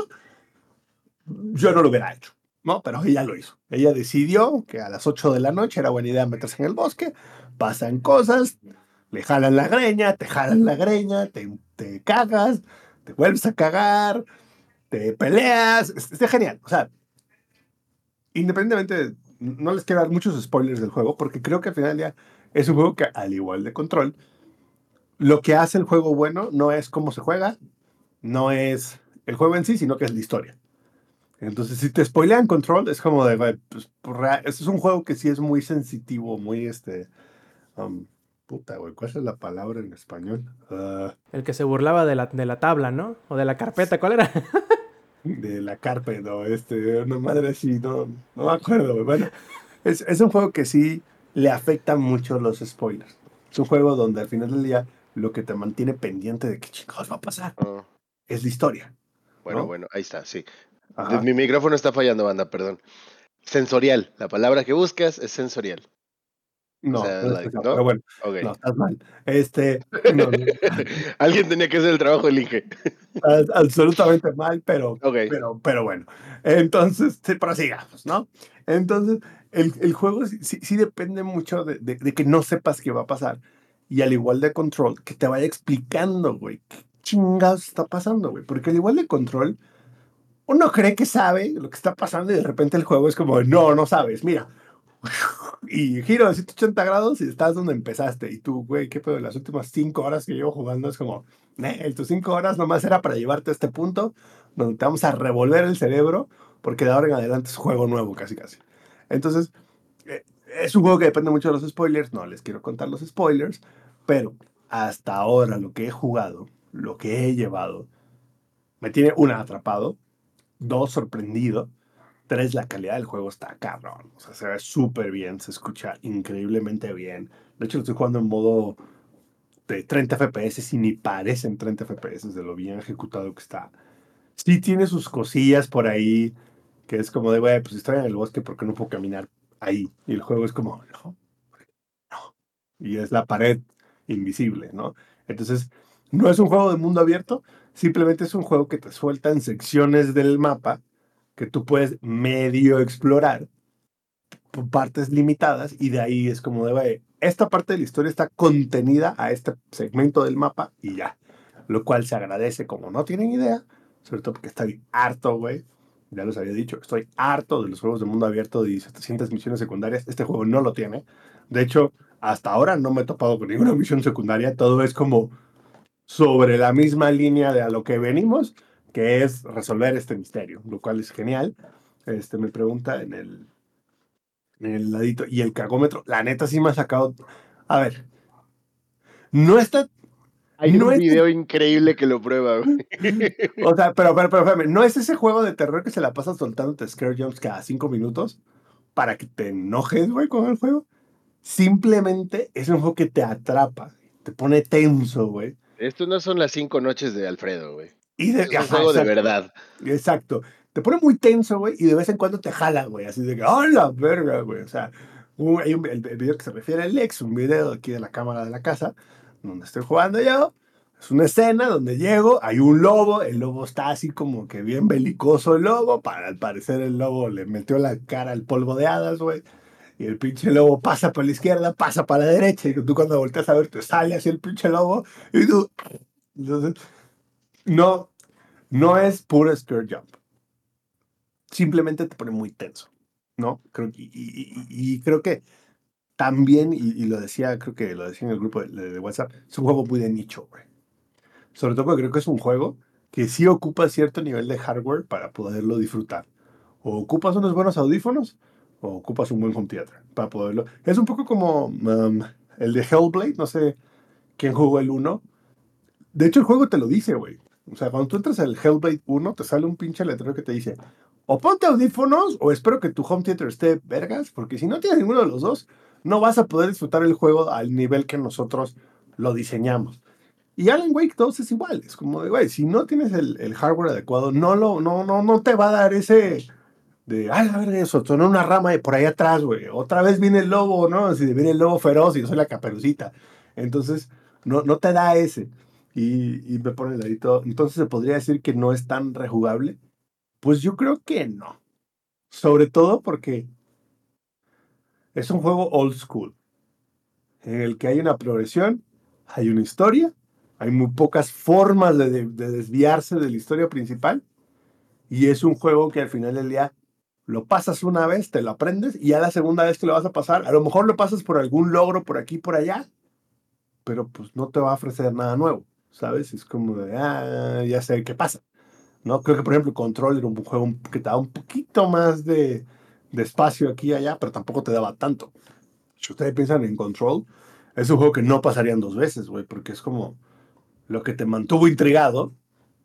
Yo no lo hubiera hecho, ¿no? Pero ella lo hizo. Ella decidió que a las 8 de la noche era buena idea meterse en el bosque, pasan cosas, le jalan la greña, te jalan la greña, te, te cagas, te vuelves a cagar, te peleas, está genial. O sea, independientemente, no les quiero dar muchos spoilers del juego, porque creo que al final ya es un juego que, al igual de control, lo que hace el juego bueno no es cómo se juega, no es el juego en sí, sino que es la historia. Entonces, si te spoilean Control, es como de, pues, este es un juego que sí es muy sensitivo, muy este. Um, puta, güey, ¿cuál es la palabra en español? Ah. el que se burlaba de la, de la tabla, ¿no? O de la carpeta, ¿cuál era? de la Carpe, ¿no? Este, una madre así, no, no me acuerdo. Bueno, es, es, un juego que sí le afecta mucho los spoilers. Es un juego donde al final del día lo que te mantiene pendiente de qué chingados va a pasar ah. es la historia. Bueno, bueno, ahí está, sí. Mi micrófono está fallando, banda, perdón. Sensorial, la palabra que buscas es sensorial. No, no, bueno, no, estás mal. Este, Alguien tenía que hacer el trabajo del Inge. Absolutamente mal, pero, pero, pero bueno. Entonces, prosigamos, ¿no? Entonces, el, el juego sí, sí, depende mucho de, de, de, que no sepas qué va a pasar. Y al igual de Control, que te vaya explicando, güey, qué chingados está pasando, güey. Porque al igual de Control, uno cree que sabe lo que está pasando y de repente el juego es como, no, no sabes, mira y giro de 180 grados y estás donde empezaste. Y tú, güey, qué pedo, las últimas 5 horas que llevo jugando es como, tus 5 horas nomás era para llevarte a este punto donde te vamos a revolver el cerebro porque de ahora en adelante es juego nuevo casi casi. Entonces, eh, es un juego que depende mucho de los spoilers, no les quiero contar los spoilers, pero hasta ahora lo que he jugado, lo que he llevado, me tiene una atrapado, dos sorprendido Tres, la calidad del juego está cabrón. O sea, se ve súper bien, se escucha increíblemente bien. De hecho, lo estoy jugando en modo de 30 FPS y ni parecen 30 FPS de lo bien ejecutado que está. Sí tiene sus cosillas por ahí, que es como de, güey, pues estoy en el bosque, porque no puedo caminar ahí? Y el juego es como, no. Y es la pared invisible, ¿no? Entonces, no es un juego de mundo abierto, simplemente es un juego que te suelta en secciones del mapa que tú puedes medio explorar por partes limitadas y de ahí es como de, esta parte de la historia está contenida a este segmento del mapa y ya, lo cual se agradece como no tienen idea, sobre todo porque estoy harto, güey, ya los había dicho, estoy harto de los juegos de mundo abierto de 700 misiones secundarias, este juego no lo tiene, de hecho, hasta ahora no me he topado con ninguna misión secundaria, todo es como sobre la misma línea de a lo que venimos, que es resolver este misterio, lo cual es genial. Este, me pregunta en el, en el ladito, y el cagómetro, la neta sí me ha sacado, a ver, no está... Hay un video increíble que lo prueba, o sea, pero, pero, pero, no es ese juego de terror que se la pasa soltándote scare jumps cada cinco minutos para que te enojes, güey, con el juego. Simplemente es un juego que te atrapa, te pone tenso, güey. Esto no son las cinco noches de Alfredo, güey. Y de, es un juego de verdad. Exacto. te pone muy tenso, güey, y de vez en cuando te jala, güey, así de que, ¡ah, la verga, güey! O sea, hay un, el, video que se refiere al ex, un video aquí de la cámara de la casa, donde estoy jugando yo. Es una escena donde llego, hay un lobo, el lobo está así como que bien belicoso el lobo, para al parecer el lobo le metió la cara al polvo de hadas, güey. Y el pinche lobo pasa por la izquierda, pasa para la derecha, y tú cuando volteas a ver te sale así el pinche lobo, y tú... Entonces, no, no es puro skirt jump. Simplemente te pone muy tenso, ¿no? Creo, y, creo que también, y, lo decía, creo que lo decía en el grupo de, WhatsApp, es un juego muy de nicho, güey. Sobre todo porque creo que es un juego que sí ocupa cierto nivel de hardware para poderlo disfrutar. O ocupas unos buenos audífonos, o ocupas un buen home theater para poderlo. Es un poco como um, el de Hellblade, no sé quién jugó el 1. De hecho, el juego te lo dice, güey. O sea, cuando tú entras al Hellblade 1, te sale un pinche letrero que te dice, o ponte audífonos, o espero que tu home theater esté vergas, porque si no tienes ninguno de los dos, no vas a poder disfrutar el juego al nivel que nosotros lo diseñamos. Y Alan Wake 2 es igual, es como de, güey, si no tienes el, hardware adecuado, no, lo, no, no, no te va a dar ese de, ay, a ver, eso, sonó una rama de por ahí atrás, güey, otra vez viene el lobo, ¿no? Si viene el lobo feroz y yo soy la caperucita. Entonces, no, no te da ese y, me pone el ladito. Entonces se podría decir que no es tan rejugable. Pues yo creo que no. Sobre todo porque es un juego old school, en el que hay una progresión, hay una historia, hay muy pocas formas de, de, desviarse de la historia principal, y es un juego que al final del día lo pasas una vez, te lo aprendes, y ya la segunda vez que lo vas a pasar, a lo mejor lo pasas por algún logro por aquí por allá, pero pues no te va a ofrecer nada nuevo. ¿sabes? Es como de, ah, ya sé qué pasa. ¿no? Creo que, por ejemplo, Control era un juego que te daba un poquito más de, de espacio aquí y allá, pero tampoco te daba tanto. Si ustedes piensan en Control, es un juego que no pasarían dos veces, güey, porque es como lo que te mantuvo intrigado,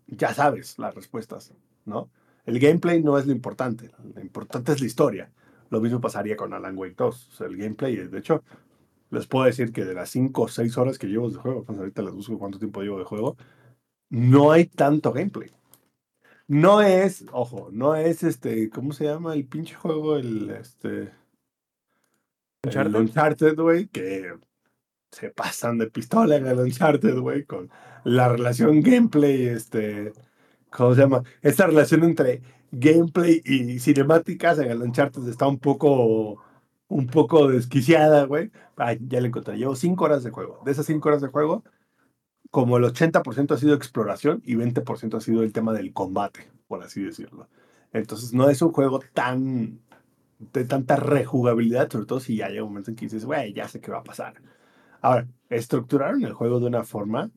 ya sabes las respuestas, ¿no? El gameplay no es lo importante, lo importante es la historia. Lo mismo pasaría con Alan Wake 2. O sea, el gameplay, de hecho, les puedo decir que de las 5 o 6 horas que llevo de juego, pues ahorita les busco cuánto tiempo llevo de juego, no hay tanto gameplay. No es, ojo, no es este, ¿cómo se llama el pinche juego? El, este... Uncharted. El Uncharted, güey, que se pasan de pistola en el Uncharted, güey, con la relación gameplay, este, ¿cómo se llama? Esta relación entre gameplay y cinemáticas en el Uncharted está un poco un poco desquiciada, güey. ya la encontré. Llevo cinco horas de juego. De esas cinco horas de juego, como el 80% ha sido exploración y 20% ha sido el tema del combate, por así decirlo. Entonces no es un juego tan de tanta rejugabilidad, sobre todo si ya llega un momento en que dices, güey, ya sé qué va a pasar. Ahora, estructuraron el juego de una forma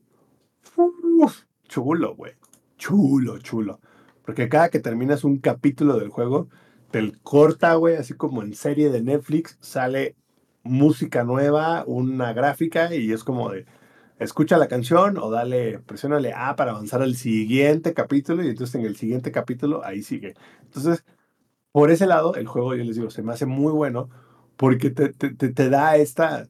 chulo, güey. Chulo, chulo. Porque cada que terminas un capítulo del juego, te corta, güey, así como en serie de Netflix, sale música nueva, una gráfica y es como de, escucha la canción o dale, presiónale A para avanzar al siguiente capítulo y entonces en el siguiente capítulo ahí sigue. Entonces, por ese lado, el juego, yo les digo, se me hace muy bueno porque te, te, te, da esta,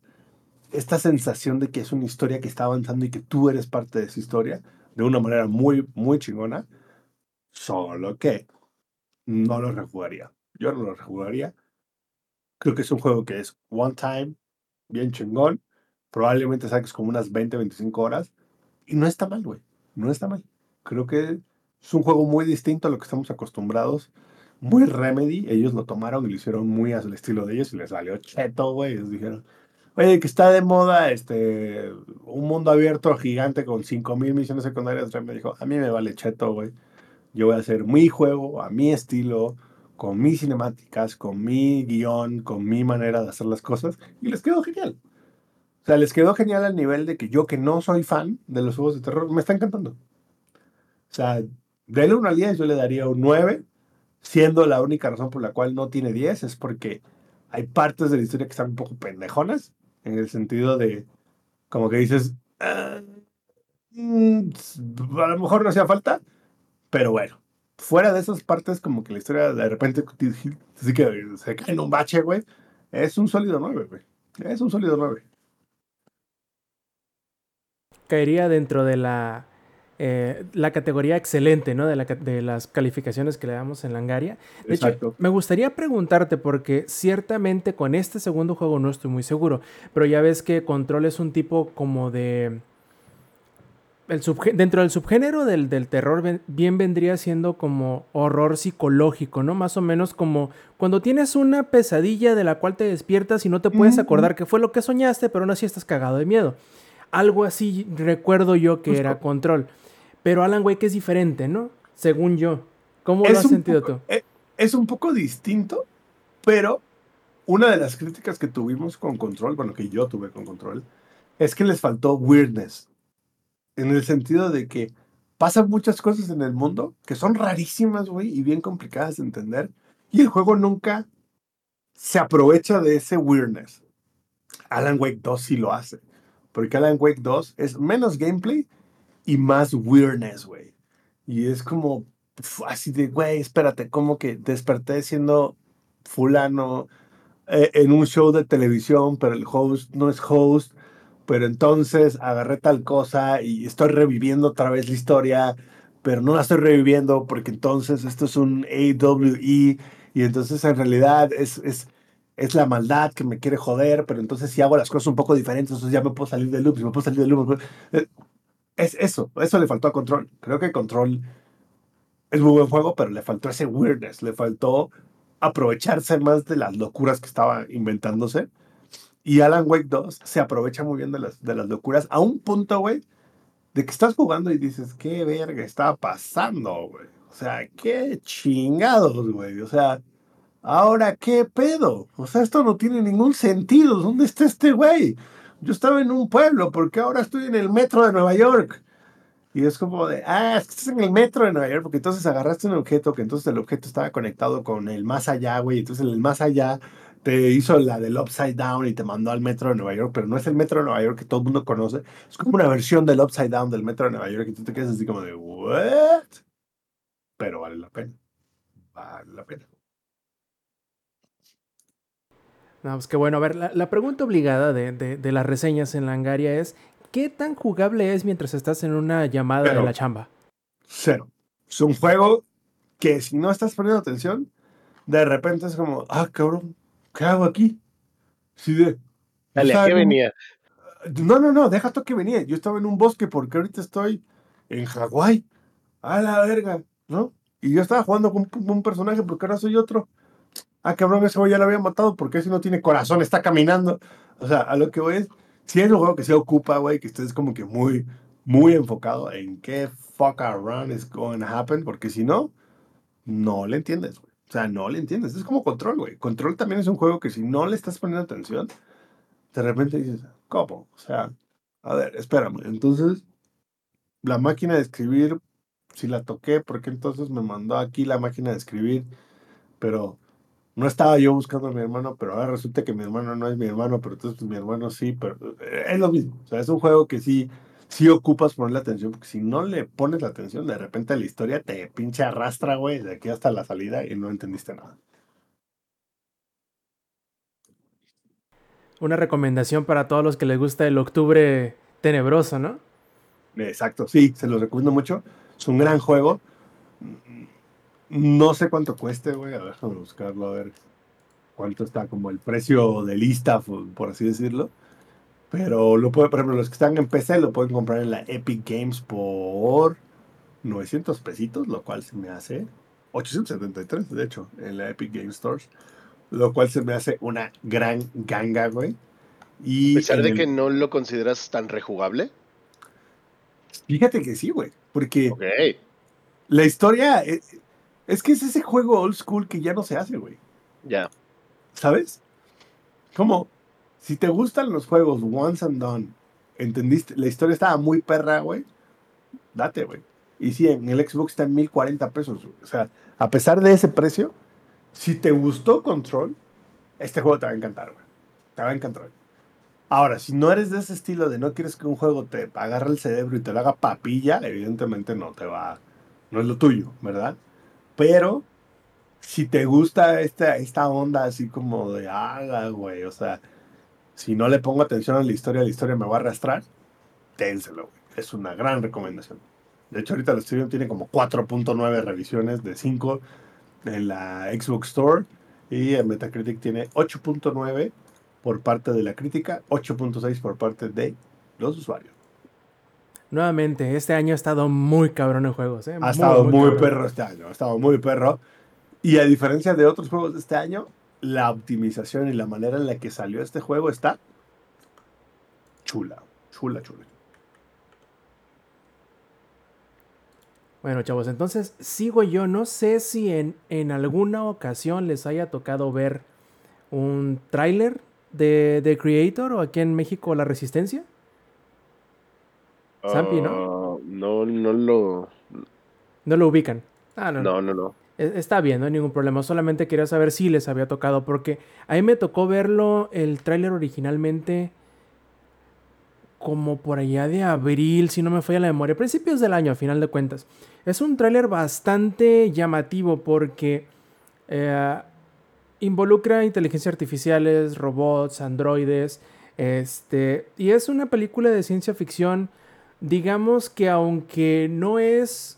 esta sensación de que es una historia que está avanzando y que tú eres parte de esa historia de una manera muy, muy chingona. Solo que no lo rejugaría. Yo no lo rejugaría. Creo que es un juego que es one time, bien chingón. Probablemente saques como unas 20, 25 horas. Y no está mal, güey. No está mal. Creo que es un juego muy distinto a lo que estamos acostumbrados. Muy Remedy. Ellos lo tomaron y lo hicieron muy al estilo de ellos y les salió cheto, güey. Ellos dijeron, oye, que está de moda este, un mundo abierto gigante con 5000 misiones secundarias. Remedy dijo, a mí me vale cheto, güey. Yo voy a hacer mi juego, a mi estilo, con mis cinemáticas, con mi guion, con mi manera de hacer las cosas. Y les quedó genial. O sea, les quedó genial al nivel de que yo, que no soy fan de los juegos de terror, me está encantando. O sea, de 1 al 10 yo le daría un 9, siendo la única razón por la cual no tiene 10 es porque hay partes de la historia que están un poco pendejonas, en el sentido de, como que dices, ah, mm, a lo mejor no hacía falta, pero bueno, fuera de esas partes, como que la historia de repente así que se cae en un bache, güey. Es un sólido 9, güey. Es un sólido 9. Caería dentro de la eh, la categoría excelente, ¿no? De, la, de, las calificaciones que le damos en Langaria. De Exacto. hecho, me gustaría preguntarte, porque ciertamente con este segundo juego no estoy muy seguro, pero ya ves que Control es un tipo como de... El dentro del subgénero del, del, terror bien vendría siendo como horror psicológico, ¿no? Más o menos como cuando tienes una pesadilla de la cual te despiertas y no te puedes acordar qué fue lo que soñaste, pero aún así estás cagado de miedo. Algo así recuerdo yo que era Control. Pero Alan Wake es diferente, ¿no? Según yo. ¿Cómo lo has sentido tú? Eh, es un poco distinto, pero una de las críticas que tuvimos con Control, bueno, que yo tuve con Control, es que les faltó weirdness. En el sentido de que pasan muchas cosas en el mundo que son rarísimas, güey, y bien complicadas de entender. Y el juego nunca se aprovecha de ese weirdness. Alan Wake 2 sí lo hace. Porque Alan Wake 2 es menos gameplay y más weirdness, güey. Y es como así de, güey, espérate, como que desperté siendo fulano eh, en un show de televisión, pero el host no es host, pero entonces agarré tal cosa y estoy reviviendo otra vez la historia, pero no la estoy reviviendo porque entonces esto es un AWE y entonces en realidad es, es, es la maldad que me quiere joder, pero entonces si hago las cosas un poco diferentes, entonces ya me puedo salir del loop, si me puedo salir del loop. Es eso, eso le faltó a Control. Creo que Control es muy buen juego, pero le faltó ese weirdness, le faltó aprovecharse más de las locuras que estaba inventándose. Y Alan Wake 2 se aprovecha muy bien de las, de las locuras a un punto, güey, de que estás jugando y dices, qué verga está pasando, güey. O sea, qué chingados, güey. O sea, ahora qué pedo. O sea, esto no tiene ningún sentido. ¿Dónde está este güey? Yo estaba en un pueblo, porque ahora estoy en el metro de Nueva York? Y es como de, ah, estás en el metro de Nueva York, porque entonces agarraste un objeto, que entonces el objeto estaba conectado con el más allá, güey, entonces el más allá te hizo la del Upside Down y te mandó al metro de Nueva York, pero no es el metro de Nueva York que todo el mundo conoce, es como una versión del Upside Down del metro de Nueva York y tú te quedas así como de, ¿what? Pero vale la pena, vale la pena. No, pues qué bueno. A ver, la, pregunta obligada de, las reseñas en Langaria es: ¿qué tan jugable es mientras estás en una llamada de la chamba? Cero. Es un juego que si no estás poniendo atención, de repente es como, ah, cabrón, ¿qué hago aquí? Sí, de. Dale, ¿a qué venía? No, no, no, deja tú que venía. Yo estaba en un bosque porque ahorita estoy en Hawái. A la verga, ¿no? Y yo estaba jugando con un personaje porque ahora soy otro ah, cabrón, ese güey ya lo había matado porque ese no tiene corazón, está caminando. O sea, a lo que voy es, si es un juego que se ocupa, güey, que estés como que muy, muy enfocado en qué fuck around is going to happen, porque si no, no le entiendes, güey. O sea, no le entiendes. Es como Control, güey. Control también es un juego que si no le estás poniendo atención, de repente dices, ¿cómo? O sea, a ver, espérame. Entonces, la máquina de escribir, si la toqué, porque entonces me mandó aquí la máquina de escribir, pero no estaba yo buscando a mi hermano, pero ahora resulta que mi hermano no es mi hermano, pero entonces pues, mi hermano sí, pero eh, es lo mismo. O sea, es un juego que sí, sí ocupas ponerle atención, porque si no le pones la atención, de repente la historia te pinche arrastra, güey, de aquí hasta la salida y no entendiste nada. Una recomendación para todos los que les gusta el octubre tenebroso, ¿no? Exacto, sí, se los recomiendo mucho. Es un gran juego. No sé cuánto cueste, güey. A ver, déjame buscarlo, a ver cuánto está como el precio de lista, por así decirlo. Pero lo puede, por ejemplo, los que están en PC lo pueden comprar en la Epic Games por 900 pesitos, lo cual se me hace 873, de hecho, en la Epic Games Stores. Lo cual se me hace una gran ganga, güey. Y a pesar de que no lo consideras tan rejugable. Fíjate que sí, güey. Porque la historia, eh, es que es ese juego old school que ya no se hace, güey. Ya. ¿Sabes? Como, si te gustan los juegos once and done, ¿entendiste? La historia estaba muy perra, güey. Date, güey. Y sí, en el Xbox está en 1040 pesos. O sea, a pesar de ese precio, si te gustó Control, este juego te va a encantar, güey. Te va a encantar. Ahora, si no eres de ese estilo de no quieres que un juego te agarre el cerebro y te lo haga papilla, evidentemente no te va, no es lo tuyo, ¿verdad? Pero si te gusta esta, esta onda así como de, haga, güey, o sea, si no le pongo atención a la historia, la historia me va a arrastrar, ténselo, güey. Es una gran recomendación. De hecho, ahorita el stream tiene como 4.9 revisiones de 5 en la Xbox Store y en Metacritic tiene 8.9 por parte de la crítica, 8.6 por parte de los usuarios. Nuevamente, este año ha estado muy cabrón en juegos. ¿eh? Ha estado muy, perro este año, ha estado muy perro. Y a diferencia de otros juegos de este año, la optimización y la manera en la que salió este juego está chula, chula, chula. Bueno, chavos, entonces sigo yo. No sé si en, en alguna ocasión les haya tocado ver un tráiler de, The Creator o aquí en México La Resistencia. Zampi, ¿no? Ah, no, no lo. No lo ubican. Ah, no, no, no. no. E, está bien, no hay ningún problema. Solamente quería saber si les había tocado, porque a mí me tocó verlo, el tráiler originalmente, como por allá de abril, si no me falla la memoria, principios del año, a final de cuentas. Es un tráiler bastante llamativo porque eh, involucra inteligencia artificiales, robots, androides, este, y es una película de ciencia ficción, digamos que aunque no es,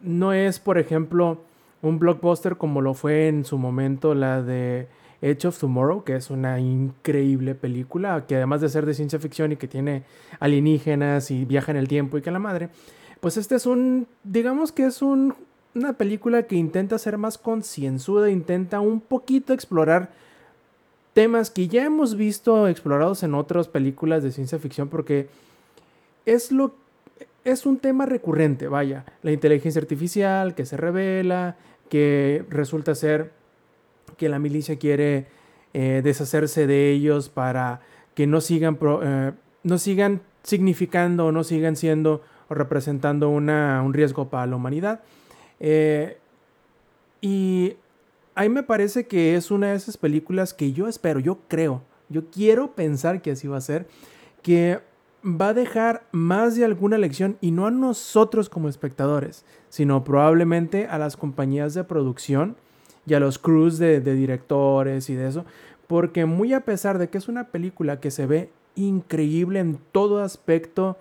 no es, por ejemplo, un blockbuster como lo fue en su momento la de Edge of Tomorrow, que es una increíble película, que además de ser de ciencia ficción y que tiene alienígenas y viaja en el tiempo y que la madre, pues este es un, digamos que es un una película que intenta ser más concienzuda, intenta un poquito explorar temas que ya hemos visto explorados en otras películas de ciencia ficción porque es lo es un tema recurrente, vaya, la inteligencia artificial que se revela, que resulta ser que la milicia quiere eh, deshacerse de ellos para que no sigan, eh, no sigan significando o no sigan siendo o representando una, un riesgo para la humanidad. Eh, y a mí me parece que es una de esas películas que yo espero, yo creo, yo quiero pensar que así va a ser, que va a dejar más de alguna lección y no a nosotros como espectadores, sino probablemente a las compañías de producción y a los crews de, directores y de eso, porque muy a pesar de que es una película que se ve increíble en todo aspecto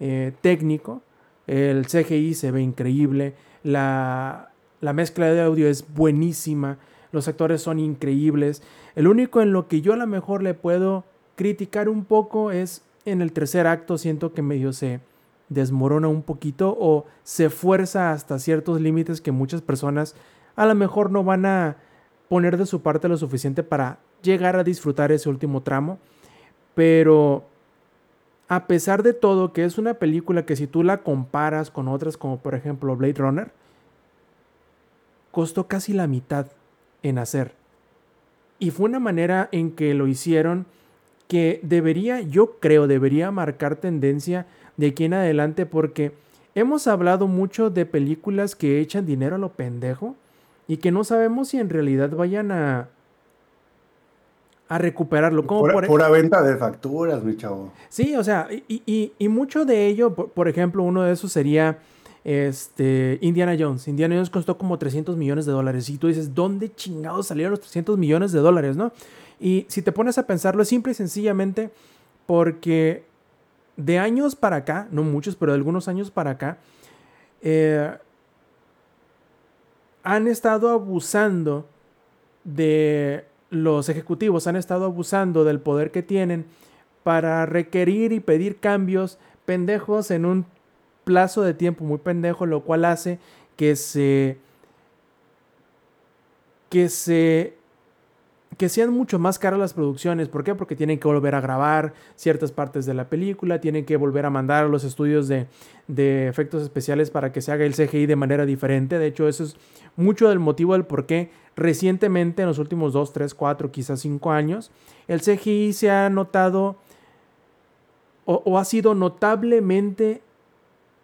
eh, técnico, el CGI se ve increíble, la, mezcla de audio es buenísima. Los actores son increíbles. El único en lo que yo a lo mejor le puedo criticar un poco es en el tercer acto. Siento que medio se desmorona un poquito o se fuerza hasta ciertos límites que muchas personas a lo mejor no van a poner de su parte lo suficiente para llegar a disfrutar ese último tramo. Pero a pesar de todo, que es una película que si tú la comparas con otras como por ejemplo Blade Runner, costó casi la mitad en hacer. Y fue una manera en que lo hicieron que debería, yo creo, debería marcar tendencia de aquí en adelante porque hemos hablado mucho de películas que echan dinero a lo pendejo y que no sabemos si en realidad vayan a a recuperarlo. Como pura, por, pura venta de facturas, mi chavo. Sí, o sea, y, y, mucho de ello, por, ejemplo, uno de esos sería este, Indiana Jones. Indiana Jones costó como 300 millones de dólares. Y tú dices, ¿dónde chingados salieron los 300 millones de dólares, no? Y si te pones a pensarlo, es simple y sencillamente porque de años para acá, no muchos, pero de algunos años para acá, eh, han estado abusando de los ejecutivos han estado abusando del poder que tienen para requerir y pedir cambios pendejos en un plazo de tiempo muy pendejo, lo cual hace que se que se que sean mucho más caras las producciones. ¿Por qué? Porque tienen que volver a grabar ciertas partes de la película, tienen que volver a mandar a los estudios de, de, efectos especiales para que se haga el CGI de manera diferente. De hecho, eso es mucho del motivo del por qué recientemente, en los últimos 2, 3, 4, quizás 5 años, el CGI se ha notado o, ha sido notablemente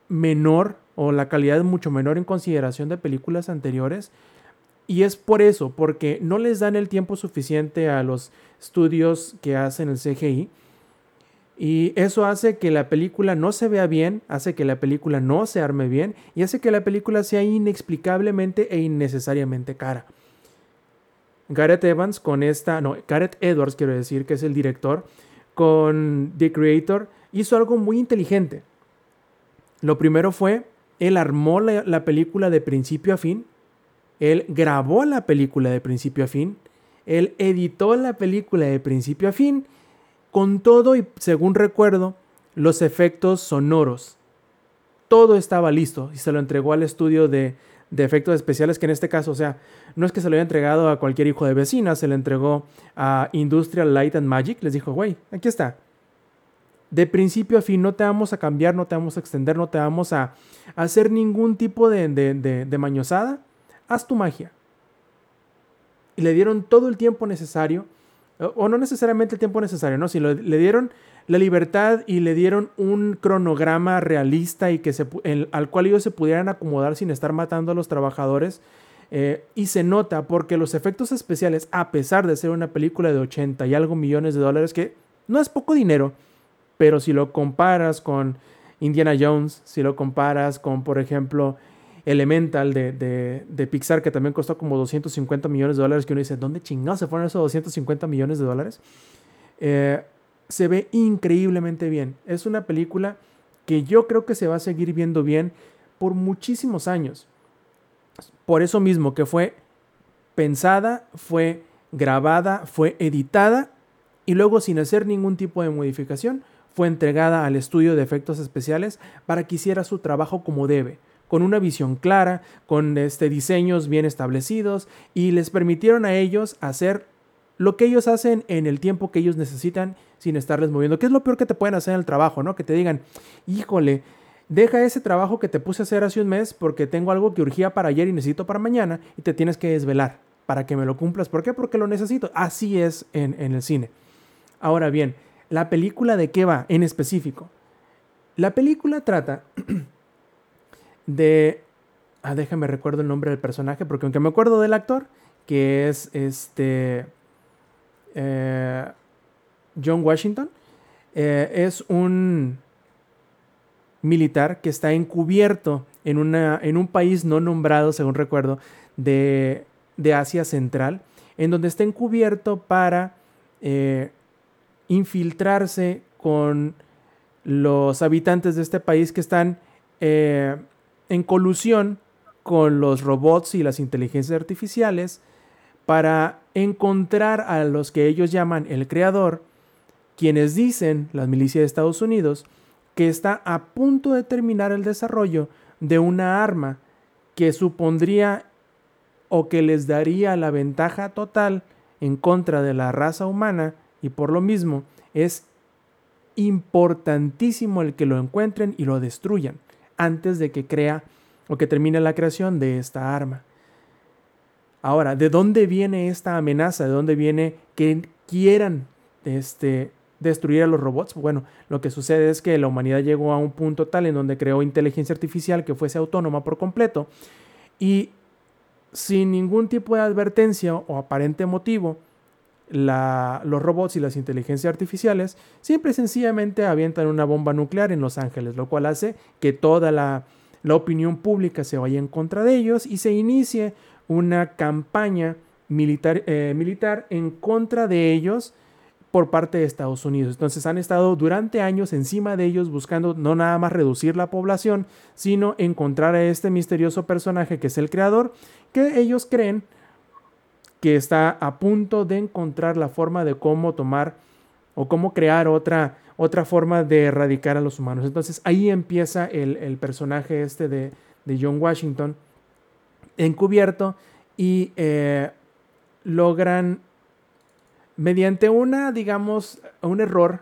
menor o la calidad mucho menor en consideración de películas anteriores y es por eso, porque no les dan el tiempo suficiente a los estudios que hacen el CGI. Y eso hace que la película no se vea bien, hace que la película no se arme bien y hace que la película sea inexplicablemente e innecesariamente cara. Gareth Evans con esta, no, Gareth Edwards quiero decir que es el director, con The Creator hizo algo muy inteligente. Lo primero fue Él armó la, película de principio a fin. Él grabó la película de principio a fin. Él editó la película de principio a fin. Con todo y, según recuerdo, los efectos sonoros. Todo estaba listo y se lo entregó al estudio de, de efectos especiales, que en este caso, o sea, no es que se lo haya entregado a cualquier hijo de vecina, se lo entregó a Industrial Light and Magic. Les dijo, güey, aquí está. De principio a fin, no te vamos a cambiar, no te vamos a extender, no te vamos a, hacer ningún tipo de, de, mañosada. Haz tu magia. Y le dieron todo el tiempo necesario, o no necesariamente el tiempo necesario, ¿no? Sino le dieron la libertad y le dieron un cronograma realista y que se, al cual ellos se pudieran acomodar sin estar matando a los trabajadores. Eh, y se nota porque los efectos especiales, a pesar de ser una película de 80 y algo millones de dólares, que no es poco dinero, pero si lo comparas con Indiana Jones, si lo comparas con, por ejemplo, Elemental de, de, Pixar, que también costó como 250 millones de dólares, que uno dice, ¿dónde chingados se fueron esos 250 millones de dólares? Eh, se ve increíblemente bien. Es una película que yo creo que se va a seguir viendo bien por muchísimos años. Por eso mismo que fue pensada, fue grabada, fue editada y luego sin hacer ningún tipo de modificación fue entregada al estudio de efectos especiales para que hiciera su trabajo como debe, con una visión clara, con este, diseños bien establecidos y les permitieron a ellos hacer lo que ellos hacen en el tiempo que ellos necesitan sin estarles moviendo. ¿Qué es lo peor que te pueden hacer en el trabajo, no? Que te digan, híjole, deja ese trabajo que te puse a hacer hace un mes porque tengo algo que urgía para ayer y necesito para mañana y te tienes que desvelar para que me lo cumplas. ¿Por qué? Porque lo necesito. Así es en, en el cine. Ahora bien, la película de qué va en específico. La película trata de... Ah, déjame recuerdo el nombre del personaje porque aunque me acuerdo del actor, que es este... Eh, John Washington, eh, es un militar que está encubierto en, una, en un país no nombrado, según recuerdo, de, Asia Central, en donde está encubierto para eh, infiltrarse con los habitantes de este país que están eh, en colusión con los robots y las inteligencias artificiales para encontrar a los que ellos llaman el creador, quienes dicen, las milicias de Estados Unidos, que está a punto de terminar el desarrollo de una arma que supondría o que les daría la ventaja total en contra de la raza humana y por lo mismo es importantísimo el que lo encuentren y lo destruyan antes de que crea o que termine la creación de esta arma. Ahora, ¿de dónde viene esta amenaza? ¿De dónde viene que quieran este, destruir a los robots? Bueno, lo que sucede es que la humanidad llegó a un punto tal en donde creó inteligencia artificial que fuese autónoma por completo y sin ningún tipo de advertencia o aparente motivo, los robots y las inteligencias artificiales siempre sencillamente avientan una bomba nuclear en Los Ángeles, lo cual hace que toda la, opinión pública se vaya en contra de ellos y se inicie una campaña militar, eh, militar en contra de ellos por parte de Estados Unidos. Entonces han estado durante años encima de ellos buscando no nada más reducir la población, sino encontrar a este misterioso personaje que es el creador, que ellos creen que está a punto de encontrar la forma de cómo tomar o cómo crear otra, otra forma de erradicar a los humanos. Entonces ahí empieza el, personaje este de, John Washington encubierto y eh, logran mediante una, digamos, un error,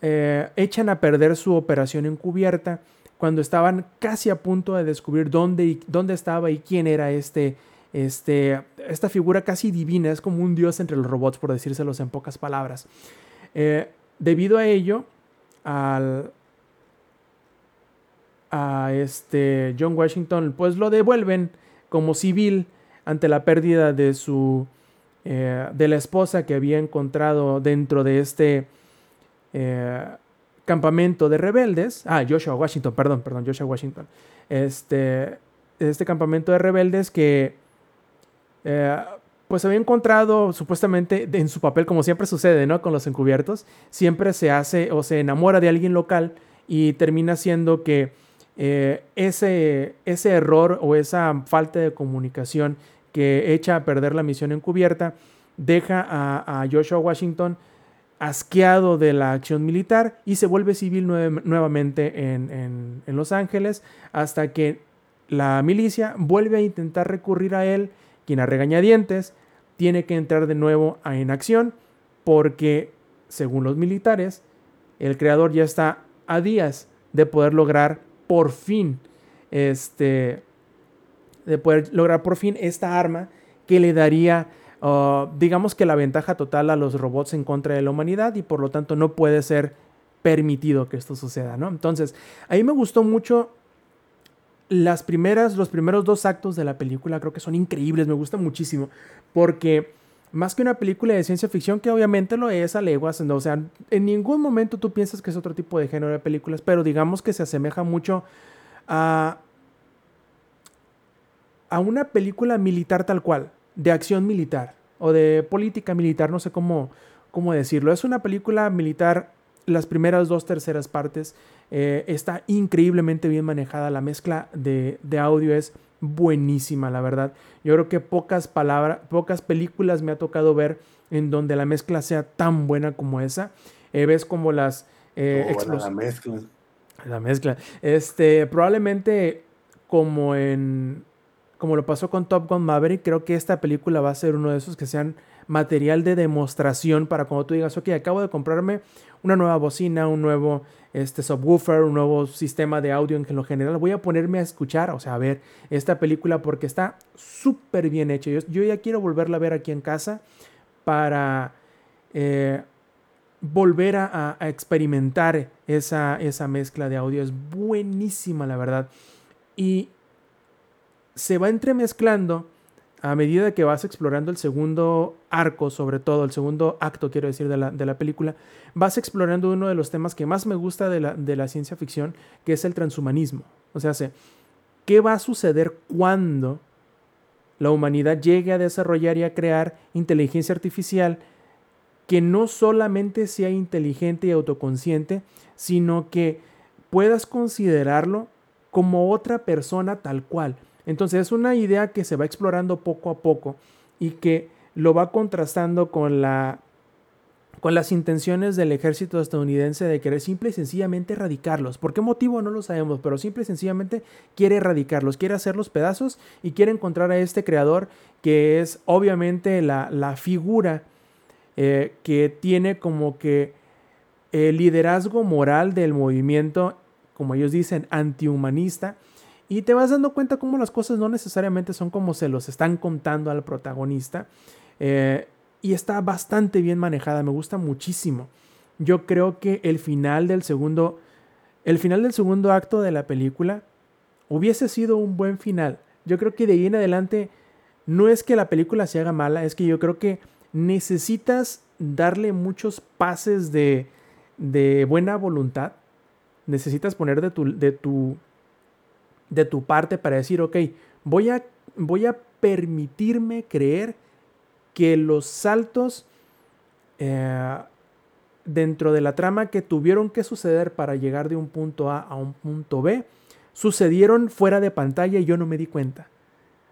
eh, echan a perder su operación encubierta cuando estaban casi a punto de descubrir dónde, dónde estaba y quién era este, este, esta figura casi divina, es como un dios entre los robots, por decírselos en pocas palabras. Eh, debido a ello, al, a este John Washington, pues lo devuelven como civil ante la pérdida de su eh, de la esposa que había encontrado dentro de este eh, campamento de rebeldes. Ah, Joshua Washington, perdón, perdón, Joshua Washington. Este, este campamento de rebeldes que eh, pues había encontrado supuestamente en su papel, como siempre sucede, ¿no? Con los encubiertos, siempre se hace o se enamora de alguien local y termina siendo que eh, ese, ese error o esa falta de comunicación que echa a perder la misión encubierta deja a, Joshua Washington asqueado de la acción militar y se vuelve civil nuevamente en, en, Los Ángeles hasta que la milicia vuelve a intentar recurrir a él, quien a regañadientes tiene que entrar de nuevo en acción porque, según los militares, el creador ya está a días de poder lograr por fin este de poder lograr por fin esta arma que le daría uh, digamos que la ventaja total a los robots en contra de la humanidad y por lo tanto no puede ser permitido que esto suceda, ¿no? Entonces, a mí me gustó mucho las primeras, los primeros dos actos de la película, creo que son increíbles, me gusta muchísimo, porque más que una película de ciencia ficción, que obviamente lo es a leguas, o sea, en ningún momento tú piensas que es otro tipo de género de películas, pero digamos que se asemeja mucho a, a una película militar tal cual, de acción militar o de política militar, no sé cómo, cómo decirlo. Es una película militar, las primeras dos terceras partes, eh, está increíblemente bien manejada, la mezcla de, de audio es buenísima, la verdad. Yo creo que pocas palabras, pocas películas me ha tocado ver en donde la mezcla sea tan buena como esa. Eh, ves como las eh, la mezcla. La mezcla. Este, probablemente como en como lo pasó con Top Gun Maverick, creo que esta película va a ser uno de esos que sean material de demostración para cuando tú digas, ok, acabo de comprarme una nueva bocina, un nuevo este subwoofer, un nuevo sistema de audio en lo general. Voy a ponerme a escuchar, o sea, a ver esta película porque está súper bien hecha. Yo, ya quiero volverla a ver aquí en casa para eh, volver a, experimentar esa, esa mezcla de audio. Es buenísima, la verdad. Y se va entremezclando a medida que vas explorando el segundo arco, sobre todo el segundo acto, quiero decir, de la, de la película, vas explorando uno de los temas que más me gusta de la, de la ciencia ficción, que es el transhumanismo. O sea, ¿qué va a suceder cuando la humanidad llegue a desarrollar y a crear inteligencia artificial que no solamente sea inteligente y autoconsciente, sino que puedas considerarlo como otra persona tal cual? Entonces es una idea que se va explorando poco a poco y que lo va contrastando con la con las intenciones del ejército estadounidense de querer simple y sencillamente erradicarlos. ¿Por qué motivo? No lo sabemos, pero simple y sencillamente quiere erradicarlos, quiere hacerlos pedazos y quiere encontrar a este creador que es obviamente la, figura eh, que tiene como que el liderazgo moral del movimiento, como ellos dicen, antihumanista y te vas dando cuenta cómo las cosas no necesariamente son como se los están contando al protagonista. Eh, y está bastante bien manejada, me gusta muchísimo. Yo creo que el final del segundo, el final del segundo acto de la película hubiese sido un buen final. Yo creo que de ahí en adelante no es que la película se haga mala, es que yo creo que necesitas darle muchos pases de, de buena voluntad. Necesitas poner de tu, de tu de tu parte para decir, ok, voy a, voy a permitirme creer que los saltos eh, dentro de la trama que tuvieron que suceder para llegar de un punto A a un punto B sucedieron fuera de pantalla y yo no me di cuenta.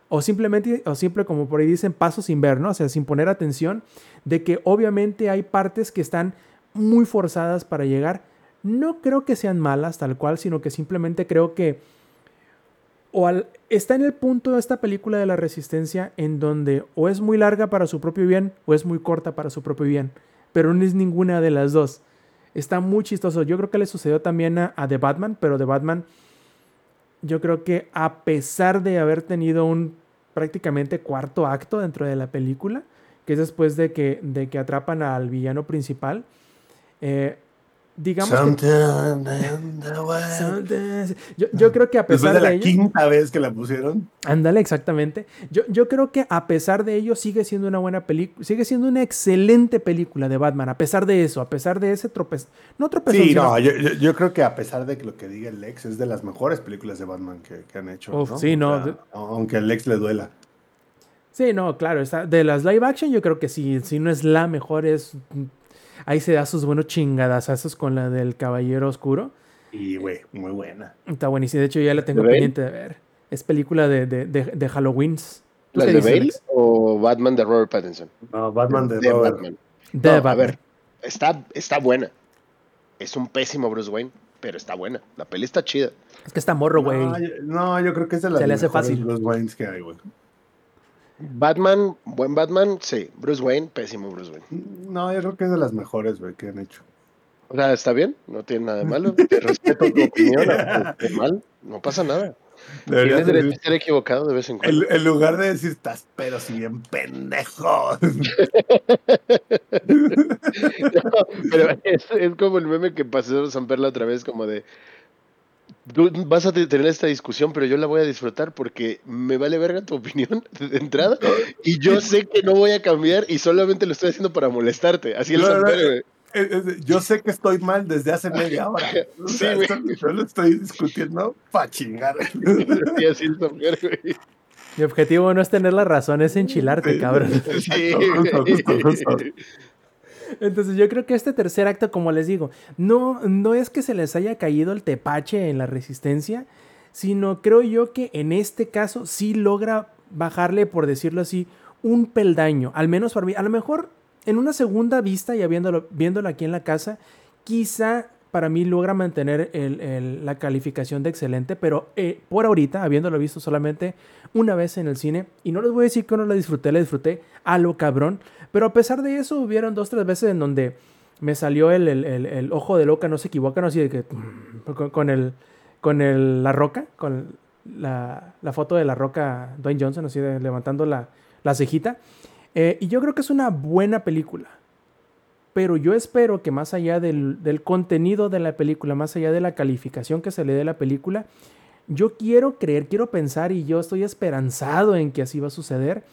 O simplemente, o simple como por ahí dicen, paso sin ver, ¿no? O sea, sin poner atención de que obviamente hay partes que están muy forzadas para llegar. No creo que sean malas tal cual, sino que simplemente creo que o está en el punto de esta película de la resistencia en donde o es muy larga para su propio bien o es muy corta para su propio bien, pero no es ninguna de las dos. Está muy chistoso. Yo creo que le sucedió también a, The Batman, pero The Batman, yo creo que a pesar de haber tenido un prácticamente cuarto acto dentro de la película, que es después de que, de que atrapan al villano principal, eh, digamos yo, creo que a pesar de, la quinta vez que la pusieron. Ándale exactamente. Yo, yo creo que a pesar de ello sigue siendo una buena película sigue siendo una excelente película de Batman a pesar de eso a pesar de ese tropez no tropezón sí no yo, creo que a pesar de lo que diga el Lex es de las mejores películas de Batman que, han hecho sí no aunque al Lex le duela. Sí, no, claro, está, de las live action yo creo que sí, si no es la mejor, es ahí se da sus buenos chingadazos con la del Caballero Oscuro. Y, güey, muy buena. Está buenísima. De hecho, ya la tengo ¿De Bale? pendiente de ver. Es película de, de, de, de Halloween. ¿Tú ¿Las qué de Bale Alex? o Batman de Robert Pattinson? No, Batman de, de Robert. Batman. De No, a ver, está, está buena. Es un pésimo Bruce Wayne, pero está buena. La peli está chida. Es que está morro, güey. No, yo, no, yo creo que es de las Se le hace fácil. Bruce Waynes que hay, güey. Batman, buen Batman, sí. Bruce Wayne, pésimo Bruce Wayne. No, yo creo que es de las mejores, güey, que han hecho. O sea, está bien, no tiene nada de malo. Te respeto tu opinión, esté mal, no pasa nada. Deberías Tienes derecho a estar equivocado de vez en cuando. en, en lugar de decir, estás pero si bien pendejo. No, pero es, es como el meme que pasó San Perla otra vez, como de. Tú vas a te- tener esta discusión, pero yo la voy a disfrutar porque me vale verga tu opinión de entrada y yo sé que no voy a cambiar y solamente lo estoy haciendo para molestarte. Así el No, San no. Es- es- Yo sé que estoy mal desde hace media hora. O Sí, sea, esto- yo lo estoy discutiendo para chingar. Sí, así Pedro, güey. Mi objetivo no es tener la razón, es enchilarte, cabrón. Sí, Justo, justo, justo. Entonces yo creo que este tercer acto, como les digo, no, no es que se les haya caído el tepache en la resistencia, sino creo yo que en este caso sí logra bajarle, por decirlo así, un peldaño, al menos para mí. A lo mejor en una segunda vista, ya viéndolo, viéndolo aquí en la casa, quizá para mí logra mantener la calificación de excelente, pero eh, por ahorita, habiéndolo visto solamente una vez en el cine, y no les voy a decir que no la disfruté, la disfruté a lo cabrón, pero a pesar de eso, hubieron dos, tres veces en donde me salió el, ojo de loca, no se equivocan, así de que con, con con la roca, con la, foto de la roca Dwayne Johnson, así de levantando la, la cejita. Eh, y yo creo que es una buena película. Pero yo espero que más allá del, contenido de la película, más allá de la calificación que se le dé a la película, yo quiero creer, quiero pensar y yo estoy esperanzado en que así va a suceder,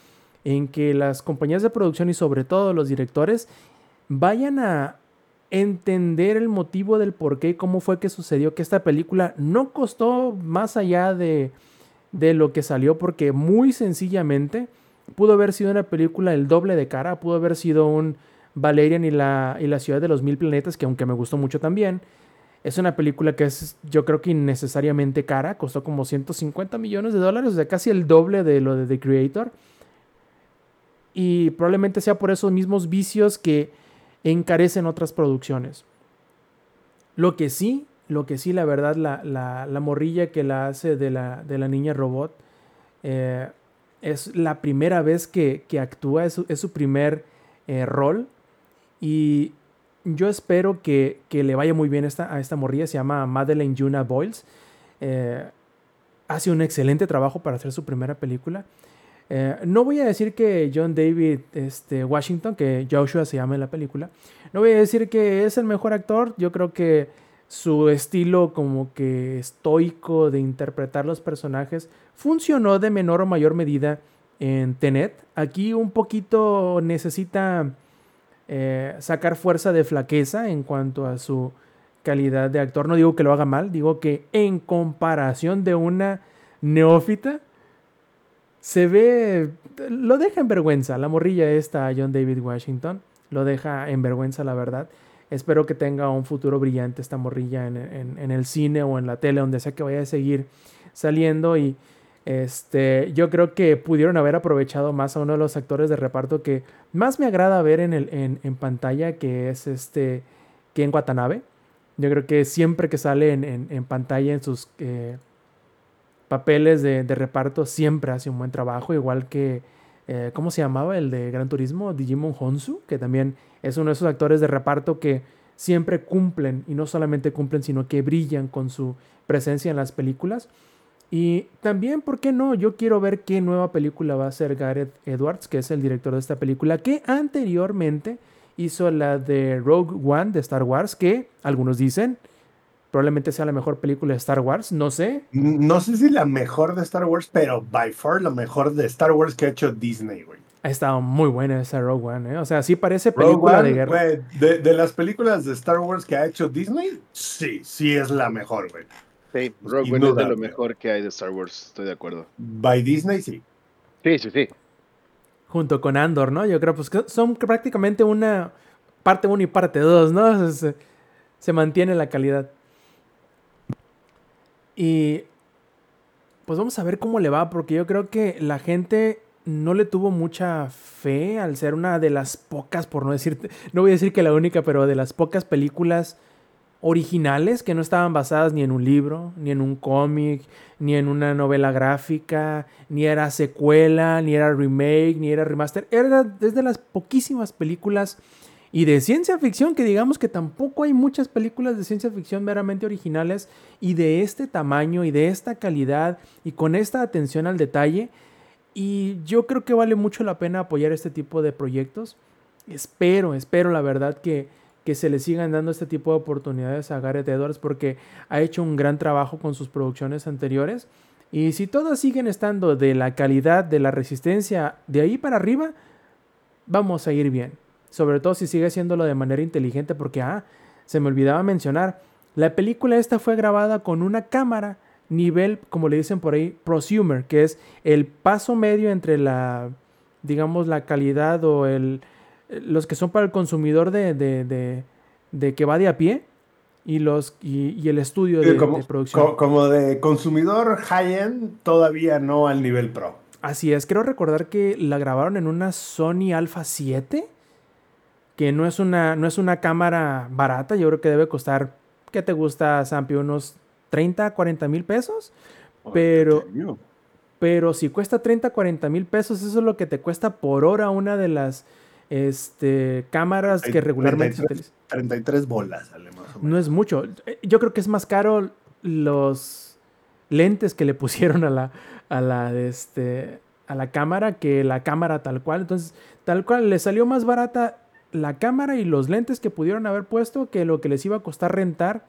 en que las compañías de producción y sobre todo los directores vayan a entender el motivo del por qué y cómo fue que sucedió que esta película no costó más allá de, de lo que salió porque muy sencillamente pudo haber sido una película el doble de cara, pudo haber sido un Valerian y la, y la ciudad de los mil planetas que aunque me gustó mucho también, es una película que es yo creo que innecesariamente cara, costó como 150 millones de dólares, o sea, casi el doble de lo de The Creator. Y probablemente sea por esos mismos vicios que encarecen otras producciones. Lo que sí, lo que sí, la verdad, la, la, la morrilla que la hace de la, de la niña robot eh, es la primera vez que, que actúa, es su, es su primer eh, rol. Y yo espero que, que le vaya muy bien esta, a esta morrilla, se llama Madeleine Juna Boyles. Eh, hace un excelente trabajo para hacer su primera película. Eh, no voy a decir que John David este, Washington, que Joshua se llama en la película, no voy a decir que es el mejor actor. Yo creo que su estilo como que estoico de interpretar los personajes funcionó de menor o mayor medida en Tenet. Aquí un poquito necesita eh, sacar fuerza de flaqueza en cuanto a su calidad de actor. No digo que lo haga mal, digo que en comparación de una neófita, se ve, lo deja en vergüenza. La morrilla esta, John David Washington, lo deja en vergüenza, la verdad. Espero que tenga un futuro brillante esta morrilla en, en, en el cine o en la tele, donde sea que vaya a seguir saliendo. Y este, yo creo que pudieron haber aprovechado más a uno de los actores de reparto que más me agrada ver en, el, en, en pantalla, que es este Ken Watanabe. Yo creo que siempre que sale en, en, en pantalla en sus eh, papeles de, de, reparto, siempre hace un buen trabajo, igual que, eh, ¿cómo se llamaba? El de Gran Turismo, Digimon Honsu, que también es uno de esos actores de reparto que siempre cumplen, y no solamente cumplen, sino que brillan con su presencia en las películas. Y también, ¿por qué no? Yo quiero ver qué nueva película va a hacer Gareth Edwards, que es el director de esta película, que anteriormente hizo la de Rogue One de Star Wars, que algunos dicen probablemente sea la mejor película de Star Wars, no sé. No sé si la mejor de Star Wars, pero by far la mejor de Star Wars que ha hecho Disney, güey. Ha estado muy buena esa Rogue One, ¿eh? O sea, sí parece película One, de guerra. Wey, de, de, las películas de Star Wars que ha hecho Disney, sí, sí es la mejor, güey. Sí, Rogue One es de lo mejor que hay de Star Wars, estoy de acuerdo. By Disney, sí. Sí, sí, sí. Junto con Andor, ¿no? Yo creo pues que son prácticamente una parte 1 y parte 2, ¿no? Se, se mantiene la calidad. Y pues vamos a ver cómo le va, porque yo creo que la gente no le tuvo mucha fe al ser una de las pocas, por no decir, no voy a decir que la única, pero de las pocas películas originales que no estaban basadas ni en un libro, ni en un cómic, ni en una novela gráfica, ni era secuela, ni era remake, ni era remaster. Era desde las poquísimas películas y de ciencia ficción que digamos que tampoco hay muchas películas de ciencia ficción meramente originales y de este tamaño y de esta calidad y con esta atención al detalle. Y yo creo que vale mucho la pena apoyar este tipo de proyectos. Espero, espero la verdad que que se le sigan dando este tipo de oportunidades a Gareth Edwards porque ha hecho un gran trabajo con sus producciones anteriores. Y si todas siguen estando de la calidad, de la resistencia, de ahí para arriba, vamos a ir bien. Sobre todo si sigue haciéndolo de manera inteligente porque, ah, se me olvidaba mencionar, la película esta fue grabada con una cámara nivel, como le dicen por ahí, prosumer, que es el paso medio entre la, digamos, la calidad o el, los que son para el consumidor de, de, de, que va de a pie y, los, y, el estudio de, producción. como de consumidor high-end, todavía no al nivel pro. Así es, quiero recordar que la grabaron en una Sony Alpha 7, que no es una, no es una cámara barata, yo creo que debe costar, ¿qué te gusta, Sampi? Unos 30, 40 mil pesos. Pero, pero si cuesta 30, 40 mil pesos, eso es lo que te cuesta por hora una de las este, cámaras que regularmente 33, 33 bolas, No es mucho. Yo creo que es más caro los lentes que le pusieron a la, a la, este, a la cámara que la cámara tal cual. Entonces, tal cual, le salió más barata la cámara y los lentes que pudieron haber puesto que lo que les iba a costar rentar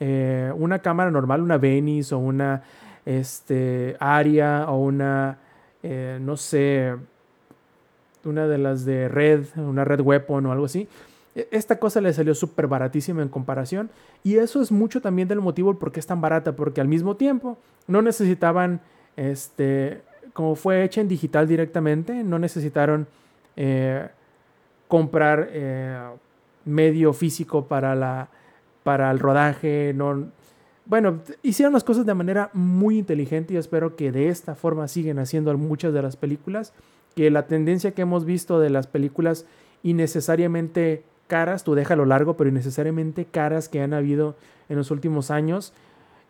eh, una cámara normal, una Venice o una este, Aria o una, eh, no sé, una de las de Red, una Red Weapon o algo así. E, esta cosa le salió súper baratísima en comparación y eso es mucho también del motivo por qué es tan barata, porque al mismo tiempo no necesitaban, este, como fue hecha en digital directamente, no necesitaron eh, comprar eh, medio físico para, la, para el rodaje, no, bueno, hicieron las cosas de manera muy inteligente y espero que de esta forma siguen haciendo muchas de las películas que la tendencia que hemos visto de las películas innecesariamente caras, tú déjalo largo, pero innecesariamente caras que han habido en los últimos años,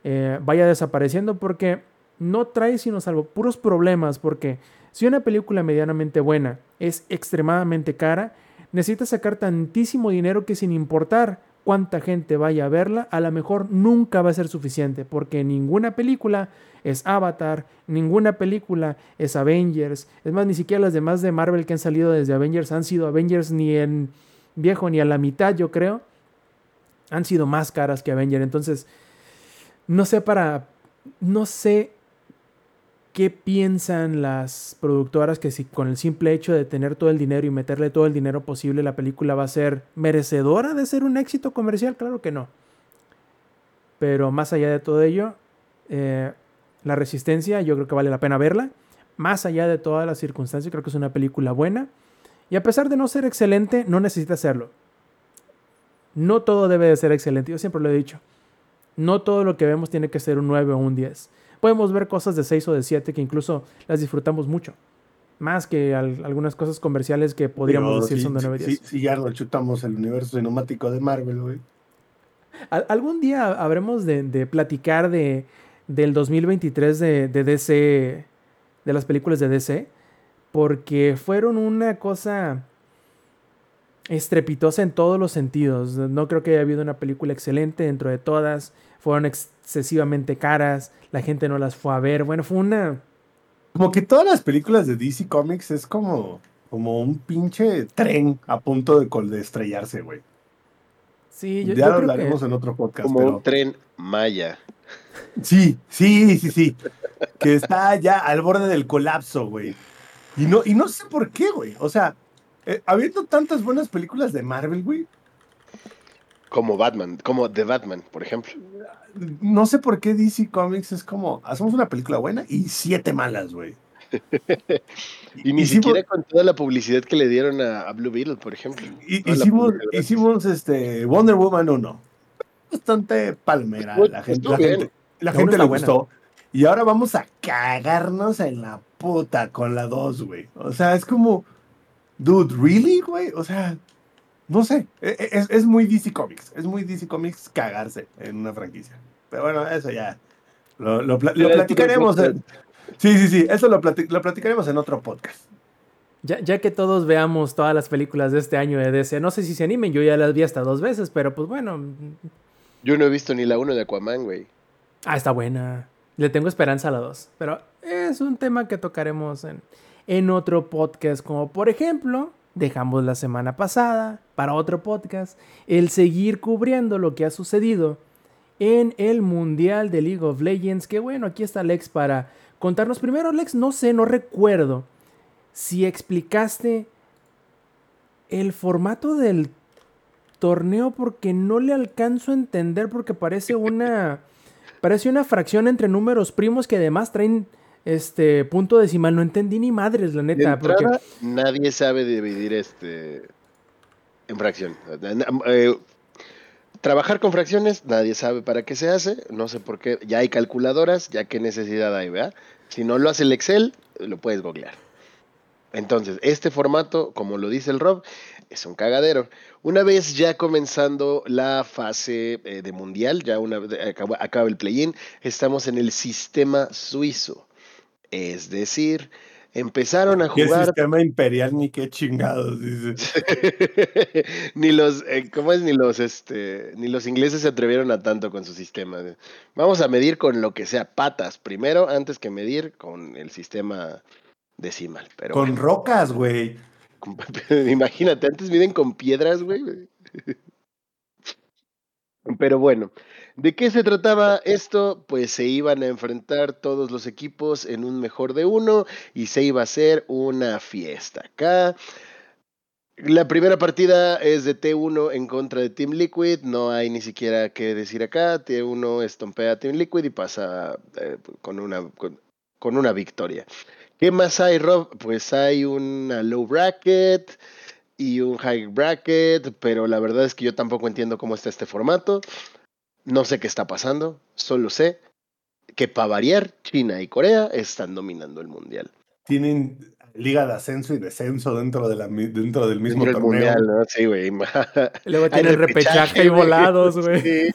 eh, vaya desapareciendo porque no trae sino salvo puros problemas, porque si una película medianamente buena es extremadamente cara, necesita sacar tantísimo dinero que sin importar cuánta gente vaya a verla, a lo mejor nunca va a ser suficiente, porque ninguna película es Avatar, ninguna película es Avengers, es más, ni siquiera las demás de Marvel que han salido desde Avengers han sido Avengers ni en viejo ni a la mitad, yo creo, han sido más caras que Avengers, entonces, no sé para, no sé qué piensan las productoras que si con el simple hecho de tener todo el dinero y meterle todo el dinero posible la película va a ser merecedora de ser un éxito comercial, claro que no. Pero más allá de todo ello, eh, la resistencia yo creo que vale la pena verla. Más allá de todas las circunstancias, creo que es una película buena. Y a pesar de no ser excelente, no necesita serlo. No todo debe de ser excelente, yo siempre lo he dicho. No todo lo que vemos tiene que ser un 9 o un 10 podemos ver cosas de 6 o de 7 que incluso las disfrutamos mucho. Más que algunas cosas comerciales que podríamos decir son de 9 10. Si, ya lo chutamos el universo cinemático de Marvel, güey. algún día habremos de, platicar de, del 2023 de, de DC, de las películas de DC, porque fueron una cosa estrepitosa en todos los sentidos. No creo que haya habido una película excelente dentro de todas. Fueron excesivamente caras, la gente no las fue a ver. Bueno, fue una... Como que todas las películas de DC Comics es como, como un pinche tren a punto de, estrellarse, güey. Sí, yo, ya lo hablaremos en otro podcast. Como un tren maya. Sí, sí, sí, sí. que está ya al borde del colapso, güey. Y no, y no sé por qué, güey. O sea, eh, habiendo tantas buenas películas de Marvel, güey. Como Batman, como The Batman, por ejemplo. No sé por qué DC Comics es como, hacemos una película buena y siete malas, güey. y ni siquiera con toda la publicidad que le dieron a, Blue Beetle, por ejemplo. hicimos, hicimos este Wonder Woman 1. Bastante palmera. la, gente, la, gente le gustó. Y ahora vamos a cagarnos en la puta con la 2, güey. O sea, es como, dude, ¿really, güey? O sea, no sé. E, e, es, muy DC Comics. Es muy DC Comics cagarse en una franquicia. Pero bueno, eso ya. Lo, platicaremos. sí, sí, sí. Eso lo, lo platicaremos en otro podcast. Ya, ya, que todos veamos todas las películas de este año de DC, no sé si se animen, yo ya las vi hasta dos veces, pero pues bueno. Yo no he visto ni la 1 de Aquaman, güey. Ah, está buena. Le tengo esperanza a la 2. Pero es un tema que tocaremos en, en otro podcast. Como por ejemplo, dejamos la semana pasada para otro podcast el seguir cubriendo lo que ha sucedido en el Mundial de League of Legends. Que bueno, aquí está Lex para contarnos. Primero, Lex, no sé, no recuerdo si explicaste el formato del torneo porque no le alcanzo a entender porque parece una parece una fracción entre números primos que además traen este punto decimal. No entendí ni madres, la neta. porque... Nadie sabe dividir este en fracción. Eh, trabajar con fracciones, nadie sabe para qué se hace. No sé por qué. Ya hay calculadoras, ya qué necesidad hay, ¿verdad? Si no lo hace el Excel, lo puedes googlear. Entonces, este formato, como lo dice el Rob, es un cagadero. Una vez ya comenzando la fase eh, de mundial, ya una acaba, acaba el play-in, estamos en el sistema suizo. Es decir, empezaron a jugar. ¿Qué sistema imperial ni qué chingados, dice. ni los, eh, ¿cómo es? Ni los, este, ni los ingleses se atrevieron a tanto con su sistema. Vamos a medir con lo que sea patas primero, antes que medir con el sistema decimal. Pero con rocas, güey. Imagínate, antes miden con piedras, güey. Pero bueno, ¿de qué se trataba esto? Pues se iban a enfrentar todos los equipos en un mejor de uno y se iba a hacer una fiesta. Acá la primera partida es de T1 en contra de Team Liquid, no hay ni siquiera que decir acá, T1 estompea a Team Liquid y pasa eh, con, una, con una victoria. ¿Qué más hay, Rob? Pues hay una low bracket y un high bracket, pero la verdad es que yo tampoco entiendo cómo está este formato. No sé qué está pasando, solo sé que para variar, China y Corea están dominando el mundial. Tienen liga de ascenso y descenso dentro, de la, dentro del mismo torneo. Mundial, ¿no? Sí, güey. Luego tienen repechaje y volados, güey. Sí.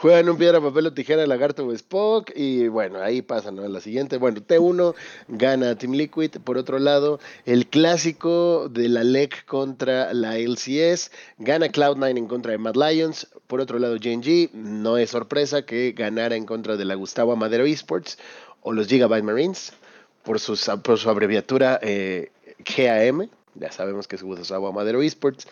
Juegan un piedra, papel o tijera, lagarto o Spock. Y bueno, ahí pasa, ¿no? La siguiente. Bueno, T1 gana Team Liquid. Por otro lado, el clásico de la LEC contra la LCS. Gana Cloud9 en contra de Mad Lions. Por otro lado, GNG. No es sorpresa que ganara en contra de la Gustavo Madero Esports o los Gigabyte Marines. Por, su abreviatura eh, GAM. Ya sabemos que es Gustavo Madero Esports.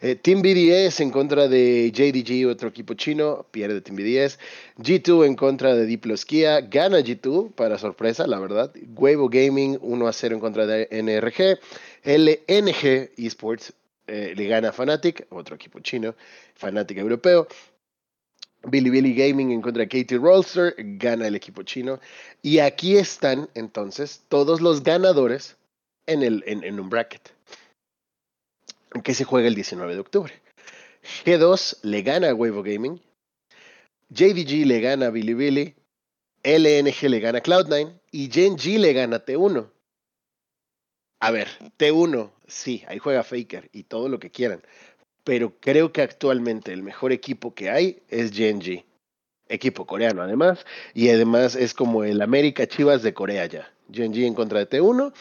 Eh, Team BDS en contra de JDG, otro equipo chino, pierde Team BDS. G2 en contra de Diploskia, gana G2, para sorpresa, la verdad. Huevo Gaming 1 a 0 en contra de NRG. LNG Esports eh, le gana a Fnatic, otro equipo chino, Fnatic europeo. Billy Billy Gaming en contra de Katie Rolster, gana el equipo chino. Y aquí están entonces todos los ganadores en un bracket que se juega el 19 de octubre. G2 le gana a Gaming, JDG le gana a Bilibili, LNG le gana a Cloud9 y Gen le gana a T1. A ver, T1, sí, ahí juega Faker y todo lo que quieran, pero creo que actualmente el mejor equipo que hay es Gen Equipo coreano además, y además es como el América Chivas de Corea ya. Gen en contra de T1,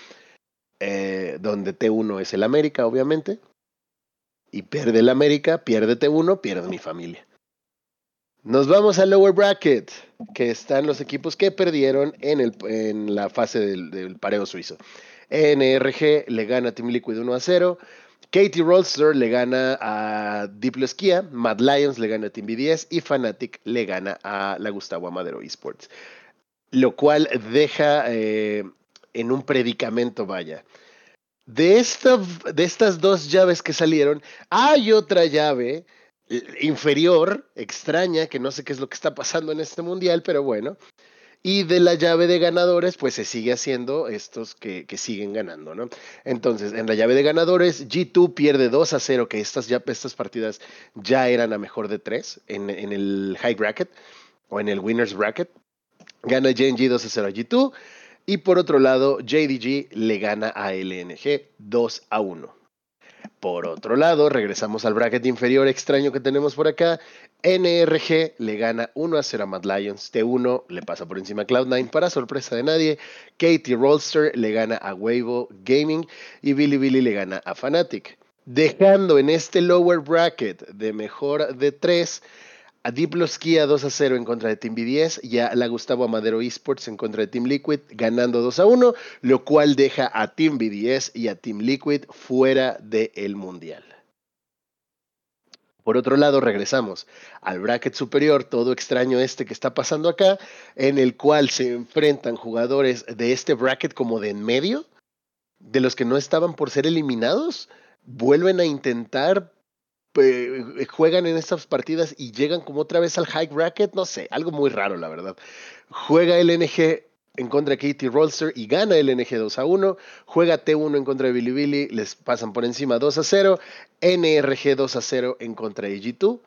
eh, donde T1 es el América, obviamente, y pierde el América, pierde T1, pierde mi familia. Nos vamos al lower bracket, que están los equipos que perdieron en, la fase del, pareo suizo. NRG le gana a Team Liquid 1 a 0. Katie Rolster le gana a Diploskia, Mad Lions le gana a Team BDS y Fnatic le gana a la Gustavo Amadero Esports. Lo cual deja eh, en un predicamento, vaya. De, esta, de estas dos llaves que salieron, hay otra llave eh, inferior, extraña, que no sé qué es lo que está pasando en este mundial, pero bueno. Y de la llave de ganadores, pues se sigue haciendo estos que, siguen ganando, ¿no? Entonces, en la llave de ganadores, G2 pierde 2 a 0, que estas, ya, estas partidas ya eran a mejor de 3 en, en el high bracket. o en el Winners Bracket. Gana JNG 2 a 0 a G2. Y por otro lado, JDG le gana a LNG 2 a 1. Por otro lado, regresamos al bracket inferior extraño que tenemos por acá. NRG le gana 1 a 0 a Mad Lions. T1 le pasa por encima a Cloud9 para sorpresa de nadie. Katie Rolster le gana a Weibo Gaming. Y Billy Billy le gana a Fnatic. Dejando en este lower bracket de mejor de 3 a Diploskia 2 a 0 en contra de Team B10 y a la Gustavo Amadero Esports en contra de Team Liquid ganando 2 a 1, lo cual deja a Team B10 y a Team Liquid fuera del Mundial. Por otro lado, regresamos al bracket superior, todo extraño este que está pasando acá, en el cual se enfrentan jugadores de este bracket como de en medio, de los que no estaban por ser eliminados, vuelven a intentar eh, juegan en estas partidas y llegan como otra vez al high bracket, no sé, algo muy raro la verdad. Juega el NG en contra de Katie Rolster y gana el NG 2 a 1. Juega T1 en contra de Billy Billy, les pasan por encima 2 a 0. NRG 2 a 0 en contra de G2.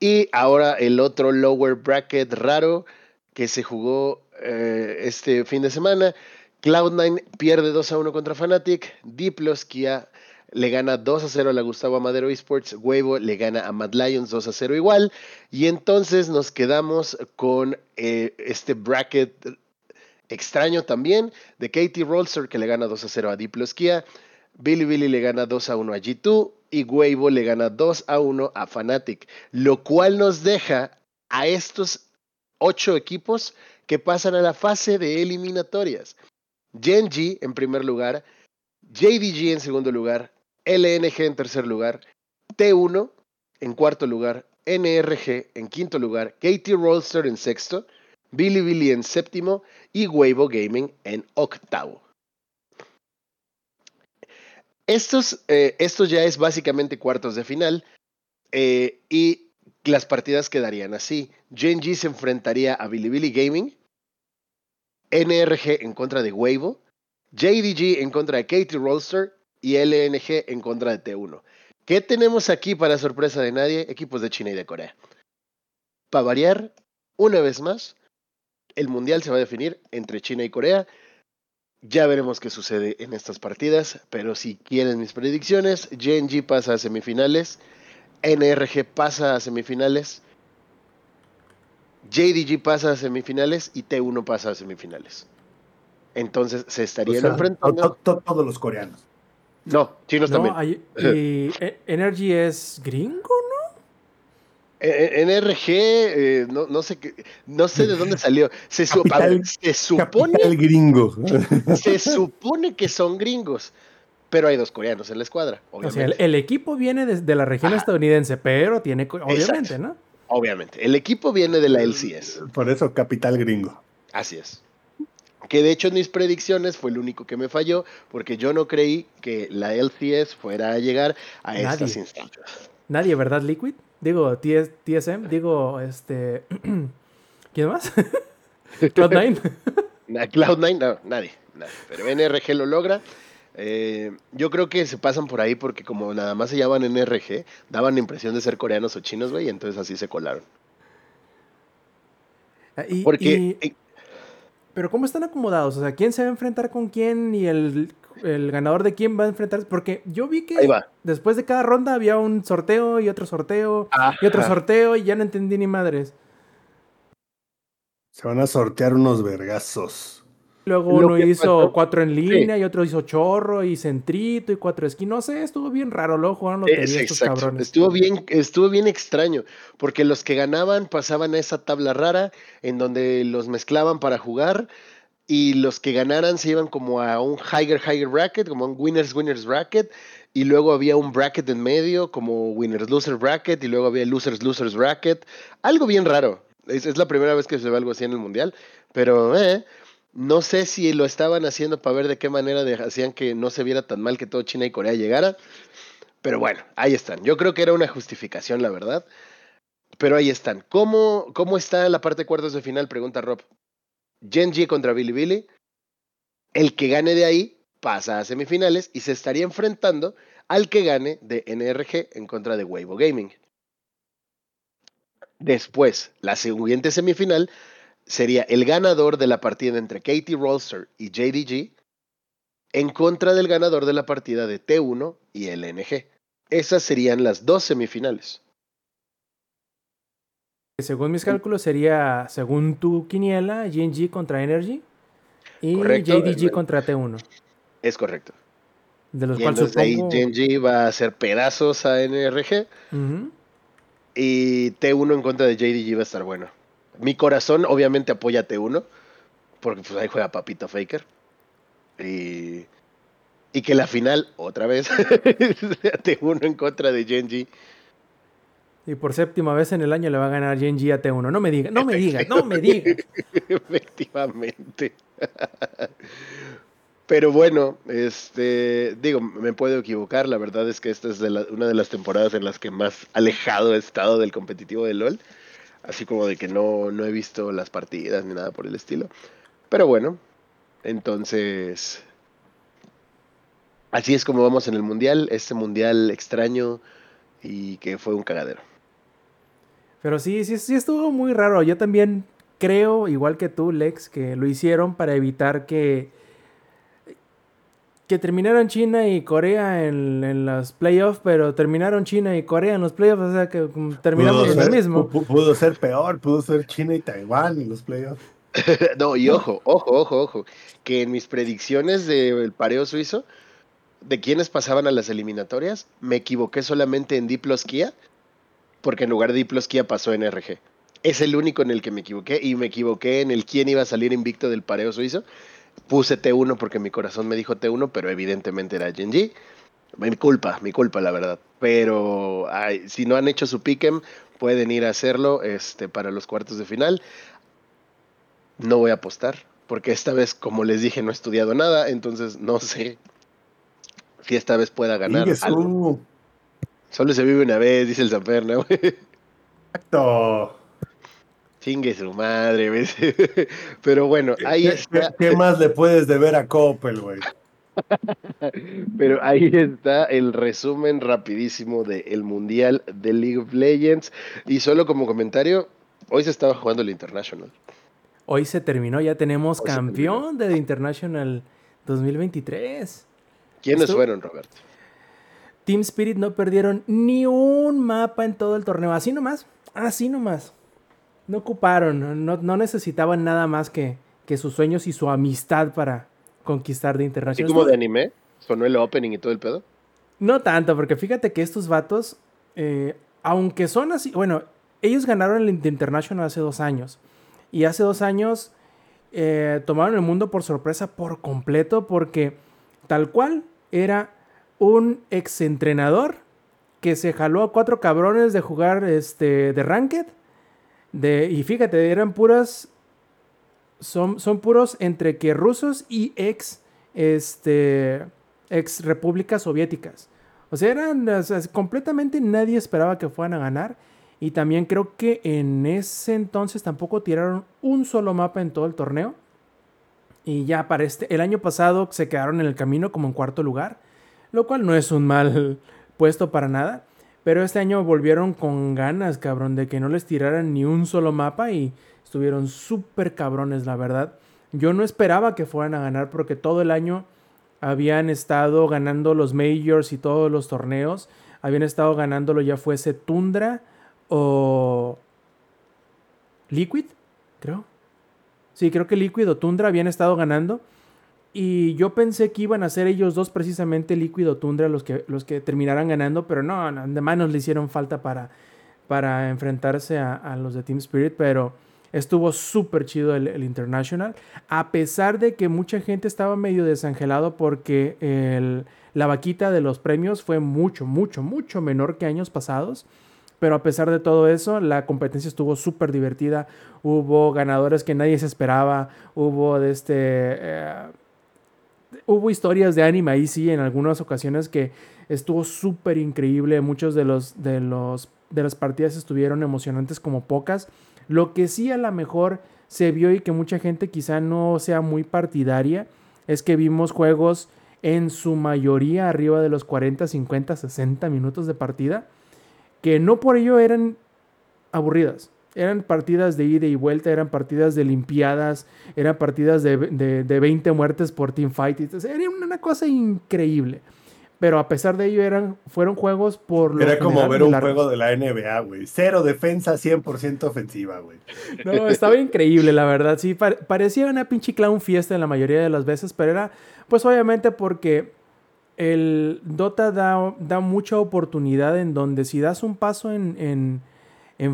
Y ahora el otro lower bracket raro que se jugó eh, este fin de semana. Cloud9 pierde 2 a 1 contra Fnatic. Diploskia le gana 2 a 0 a la Gustavo Amadero Esports, Huevo le gana a Mad Lions 2 a 0 igual, y entonces nos quedamos con eh, este bracket extraño también de Katie Rolster que le gana 2 a 0 a Diploskia, Billy Billy le gana 2 a 1 a G2 y Huevo le gana 2 a 1 a Fnatic, lo cual nos deja a estos 8 equipos que pasan a la fase de eliminatorias. Genji en primer lugar, JDG en segundo lugar, LNG en tercer lugar, T1 en cuarto lugar, NRG en quinto lugar, Katie Rolster en sexto, Billy Billy en séptimo y Weibo Gaming en octavo. Estos, eh, ya es básicamente cuartos de final eh, y las partidas quedarían así. Genji se enfrentaría a Billy Billy Gaming, NRG en contra de Weibo, JDG en contra de Katie Rolster y LNG en contra de T1. ¿Qué tenemos aquí para sorpresa de nadie? Equipos de China y de Corea. Para variar, una vez más, el Mundial se va a definir entre China y Corea. Ya veremos qué sucede en estas partidas, pero si quieren mis predicciones, JNG pasa a semifinales, NRG pasa a semifinales, JDG pasa a semifinales y T1 pasa a semifinales. Entonces se estarían enfrentando. Todos los coreanos. No, chinos también. y e, Energy es gringo, ¿no? E, e, NRG, eh, no, no, sé qué, no sé de dónde salió. Se, se supone. El gringo. Se supone que son gringos, pero hay dos coreanos en la escuadra. O sea, el, equipo viene de, la región estadounidense, pero tiene. Obviamente, ¿no? Obviamente. El equipo viene de la LCS. Por eso, capital gringo. Así es que de hecho en mis predicciones fue el único que me falló, porque yo no creí que la LCS fuera a llegar a estas instancias. Nadie, ¿verdad, Liquid? Digo, TSM, digo, este... ¿Quién más? ¿Cloud9? Cloud9, no, nadie, nadie. Pero NRG lo logra. Eh, yo creo que se pasan por ahí porque como nada más se llaman NRG, daban la impresión de ser coreanos o chinos, güey, entonces así se colaron. Ah, porque... Pero ¿cómo están acomodados? O sea, ¿quién se va a enfrentar con quién y el, ganador de quién va a enfrentarse? Porque yo vi que después de cada ronda había un sorteo y otro sorteo y otro sorteo y ya no entendí ni madres. Se van a sortear unos vergazos. Luego uno hizo cuatro en línea y otro hizo chorro y centrito y cuatro esquí. No sé, estuvo bien raro. Luego jugaron lotería estos cabrones. Estuvo bien, estuvo bien extraño. Porque los que ganaban pasaban a esa tabla rara en donde los mezclaban para jugar. Y los que ganaran se iban como a un higher, higher bracket, como un winners, winners bracket. Y luego había un bracket en medio, como winners, losers bracket. Y luego había losers, losers bracket. Algo bien raro. Es, es la primera vez que se ve algo así en el mundial. Pero, eh. No sé si lo estaban haciendo para ver de qué manera hacían que no se viera tan mal que todo China y Corea llegara. Pero bueno, ahí están. Yo creo que era una justificación, la verdad. Pero ahí están. ¿Cómo, cómo está la parte de cuartos de final? Pregunta Rob. Genji contra Billy Billy. El que gane de ahí pasa a semifinales y se estaría enfrentando al que gane de NRG en contra de Weibo Gaming. Después, la siguiente semifinal sería el ganador de la partida entre Katie Rolster y JDG en contra del ganador de la partida de T1 y LNG. Esas serían las dos semifinales. Según mis cálculos sería, según tu quiniela, GNG contra Energy y JDG contra T1. Es correcto. De los cuales supongo... ahí GNG va a hacer pedazos a NRG y T1 en contra de JDG va a estar bueno. Mi corazón obviamente apoya a T1 porque pues ahí juega Papito Faker. Y, y que la final, otra vez, sea T1 en contra de Genji. Y por séptima vez en el año le va a ganar Genji a T1. No me diga, no me diga, no me diga. Efectivamente. Pero bueno, este, digo, me puedo equivocar. La verdad es que esta es una de las temporadas en las que más alejado he estado del competitivo de LOL. Así como de que no, no he visto las partidas ni nada por el estilo. Pero bueno, entonces, así es como vamos en el mundial. Este mundial extraño y que fue un cagadero. Pero sí, sí, sí estuvo muy raro. Yo también creo, igual que tú, Lex, que lo hicieron para evitar que, que terminaran China y Corea en, en los playoffs, pero terminaron China y Corea en los playoffs, o sea que mm, terminamos en el mismo. Pudo ser peor, pudo ser China y Taiwán en los playoffs. no, y ojo, ojo, ojo, ojo, que en mis predicciones del pareo suizo, de quienes pasaban a las eliminatorias, me equivoqué solamente en Diplosquía porque en lugar de Diplosquía pasó en RG. Es el único en el que me equivoqué y me equivoqué en el quién iba a salir invicto del pareo suizo. Puse T1 porque mi corazón me dijo T1, pero evidentemente era Genji. Mi culpa, mi culpa, la verdad. Pero si no han hecho su pick'em, pueden ir a hacerlo este, para los cuartos de final. No voy a apostar, porque esta vez, como les dije, no he estudiado nada, entonces no sé si esta vez pueda ganar. Algo. Solo se vive una vez, dice el güey. Exacto. Chingue su madre, ¿ves? Pero bueno, ahí está. ¿Qué más le puedes deber a Coppel, güey? Pero ahí está el resumen rapidísimo del Mundial de League of Legends. Y solo como comentario, hoy se estaba jugando el International. Hoy se terminó, ya tenemos campeón de International 2023. ¿Quiénes fueron, Roberto? Team Spirit no perdieron ni un mapa en todo el torneo. Así nomás. Así nomás. No ocuparon. No, necesitaban nada más que, que, sus sueños y su amistad para conquistar de internacional. ¿Y como de anime? ¿Sonó el opening y todo el pedo? No tanto, porque fíjate que estos vatos, eh, aunque son así, bueno, ellos ganaron el International hace dos años. Y hace dos años eh, tomaron el mundo por sorpresa por completo, porque tal cual era un exentrenador que se jaló a cuatro cabrones de jugar este, de Ranked. De, y fíjate, eran puras. Son, son puros entre que rusos y ex. Este. Ex repúblicas soviéticas. O sea, eran. completamente nadie esperaba que fueran a ganar. Y también creo que en ese entonces tampoco tiraron un solo mapa en todo el torneo. Y ya para este. El año pasado se quedaron en el camino como en cuarto lugar lo cual no es un mal puesto para nada. Pero este año volvieron con ganas, cabrón, de que no les tiraran ni un solo mapa y estuvieron súper cabrones, la verdad. Yo no esperaba que fueran a ganar porque todo el año habían estado ganando los majors y todos los torneos. Habían estado ganándolo ya fuese Tundra o Liquid, creo. Sí, creo que Liquid o Tundra habían estado ganando. Y yo pensé que iban a ser ellos dos precisamente Líquido Tundra los que, los que terminaran ganando, pero no, de manos le hicieron falta para, para enfrentarse a, los de Team Spirit, pero estuvo súper chido el, International, a pesar de que mucha gente estaba medio desangelado porque el, la vaquita de los premios fue mucho, mucho, mucho menor que años pasados. Pero a pesar de todo eso, la competencia estuvo súper divertida. Hubo ganadores que nadie se esperaba. Hubo de este... Eh, hubo historias de anime ahí sí en algunas ocasiones que estuvo súper increíble. Muchos de los, de los de las partidas estuvieron emocionantes como pocas. Lo que sí a lo mejor se vio y que mucha gente quizá no sea muy partidaria es que vimos juegos en su mayoría arriba de los 40, 50, 60 minutos de partida que no por ello eran aburridas. Eran partidas de ida y vuelta, eran partidas de limpiadas, eran partidas de, de, 20 muertes por teamfight. Era una cosa increíble. Pero a pesar de ello, eran, fueron juegos por lo Era como ver un juego de la NBA, güey. Cero defensa, 100% ofensiva, güey. No, estaba increíble, la verdad. Sí, parecía una pinche clown fiesta en la mayoría de las veces, pero era, pues obviamente porque el Dota da, da mucha oportunidad en donde si das un paso en en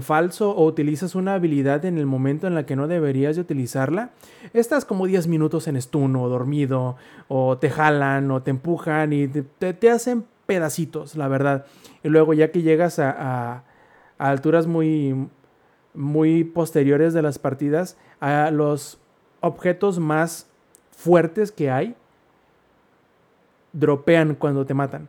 falso o utilizas una habilidad en el momento en la que no deberías de utilizarla, estás como 10 minutos en stun o dormido o te jalan o te empujan y te, hacen pedacitos, la verdad. Y luego ya que llegas a, alturas muy, muy posteriores de las partidas, a los objetos más fuertes que hay, dropean cuando te matan.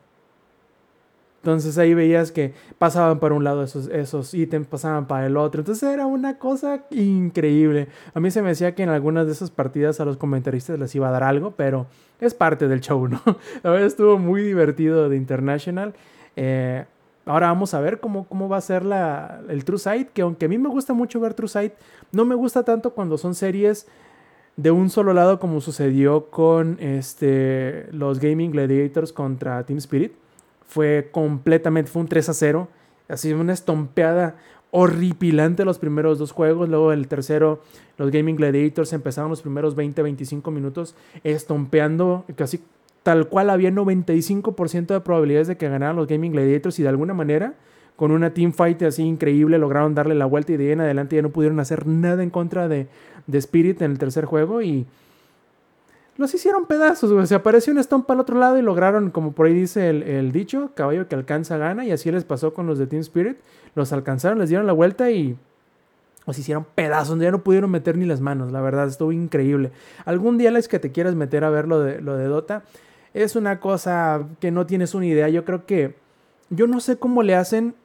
Entonces ahí veías que pasaban para un lado esos, esos ítems, pasaban para el otro. Entonces era una cosa increíble. A mí se me decía que en algunas de esas partidas a los comentaristas les iba a dar algo, pero es parte del show, ¿no? La verdad estuvo muy divertido de International. Eh, ahora vamos a ver cómo, cómo va a ser la, el True Sight, que aunque a mí me gusta mucho ver True Sight, no me gusta tanto cuando son series de un solo lado como sucedió con este, los Gaming Gladiators contra Team Spirit fue completamente, fue un 3 a 0. Así una estompeada horripilante los primeros dos juegos. Luego el tercero, los Gaming Gladiators empezaron los primeros 20-25 minutos estompeando casi tal cual había 95% de probabilidades de que ganaran los Gaming Gladiators y de alguna manera con una team fight así increíble lograron darle la vuelta y de ahí en adelante ya no pudieron hacer nada en contra de, de Spirit en el tercer juego y los hicieron pedazos, Se apareció un estompa al otro lado y lograron, como por ahí dice el, dicho, caballo que alcanza gana. Y así les pasó con los de Team Spirit. Los alcanzaron, les dieron la vuelta y los hicieron pedazos. Ya no pudieron meter ni las manos, la verdad, estuvo increíble. Algún día, les que te quieras meter a ver lo de, lo de Dota, es una cosa que no tienes una idea. Yo creo que. Yo no sé cómo le hacen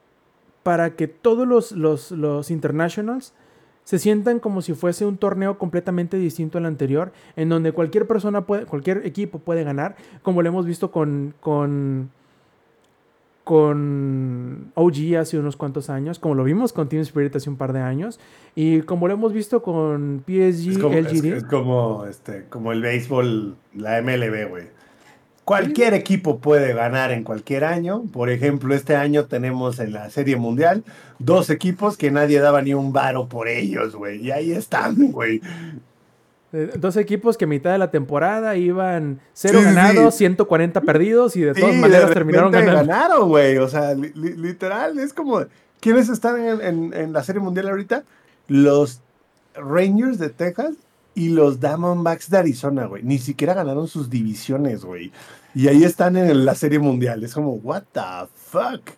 para que todos los, los, los internationals se sientan como si fuese un torneo completamente distinto al anterior, en donde cualquier persona puede, cualquier equipo puede ganar, como lo hemos visto con, con, con OG hace unos cuantos años, como lo vimos con Team Spirit hace un par de años, y como lo hemos visto con PSG, es como, LGD. Es, como, este, como el béisbol, la MLB, güey. Cualquier equipo puede ganar en cualquier año. Por ejemplo, este año tenemos en la Serie Mundial dos equipos que nadie daba ni un varo por ellos, güey. Y ahí están, güey. Eh, dos equipos que a mitad de la temporada iban cero ganados, 140 perdidos y de todas maneras terminaron ganando. ganaron, güey. O sea, literal, es como. ¿Quiénes están en, en la Serie Mundial ahorita? Los Rangers de Texas y los Diamondbacks de Arizona, güey. Ni siquiera ganaron sus divisiones, güey. Y ahí están en la Serie Mundial. Es como, what the fuck.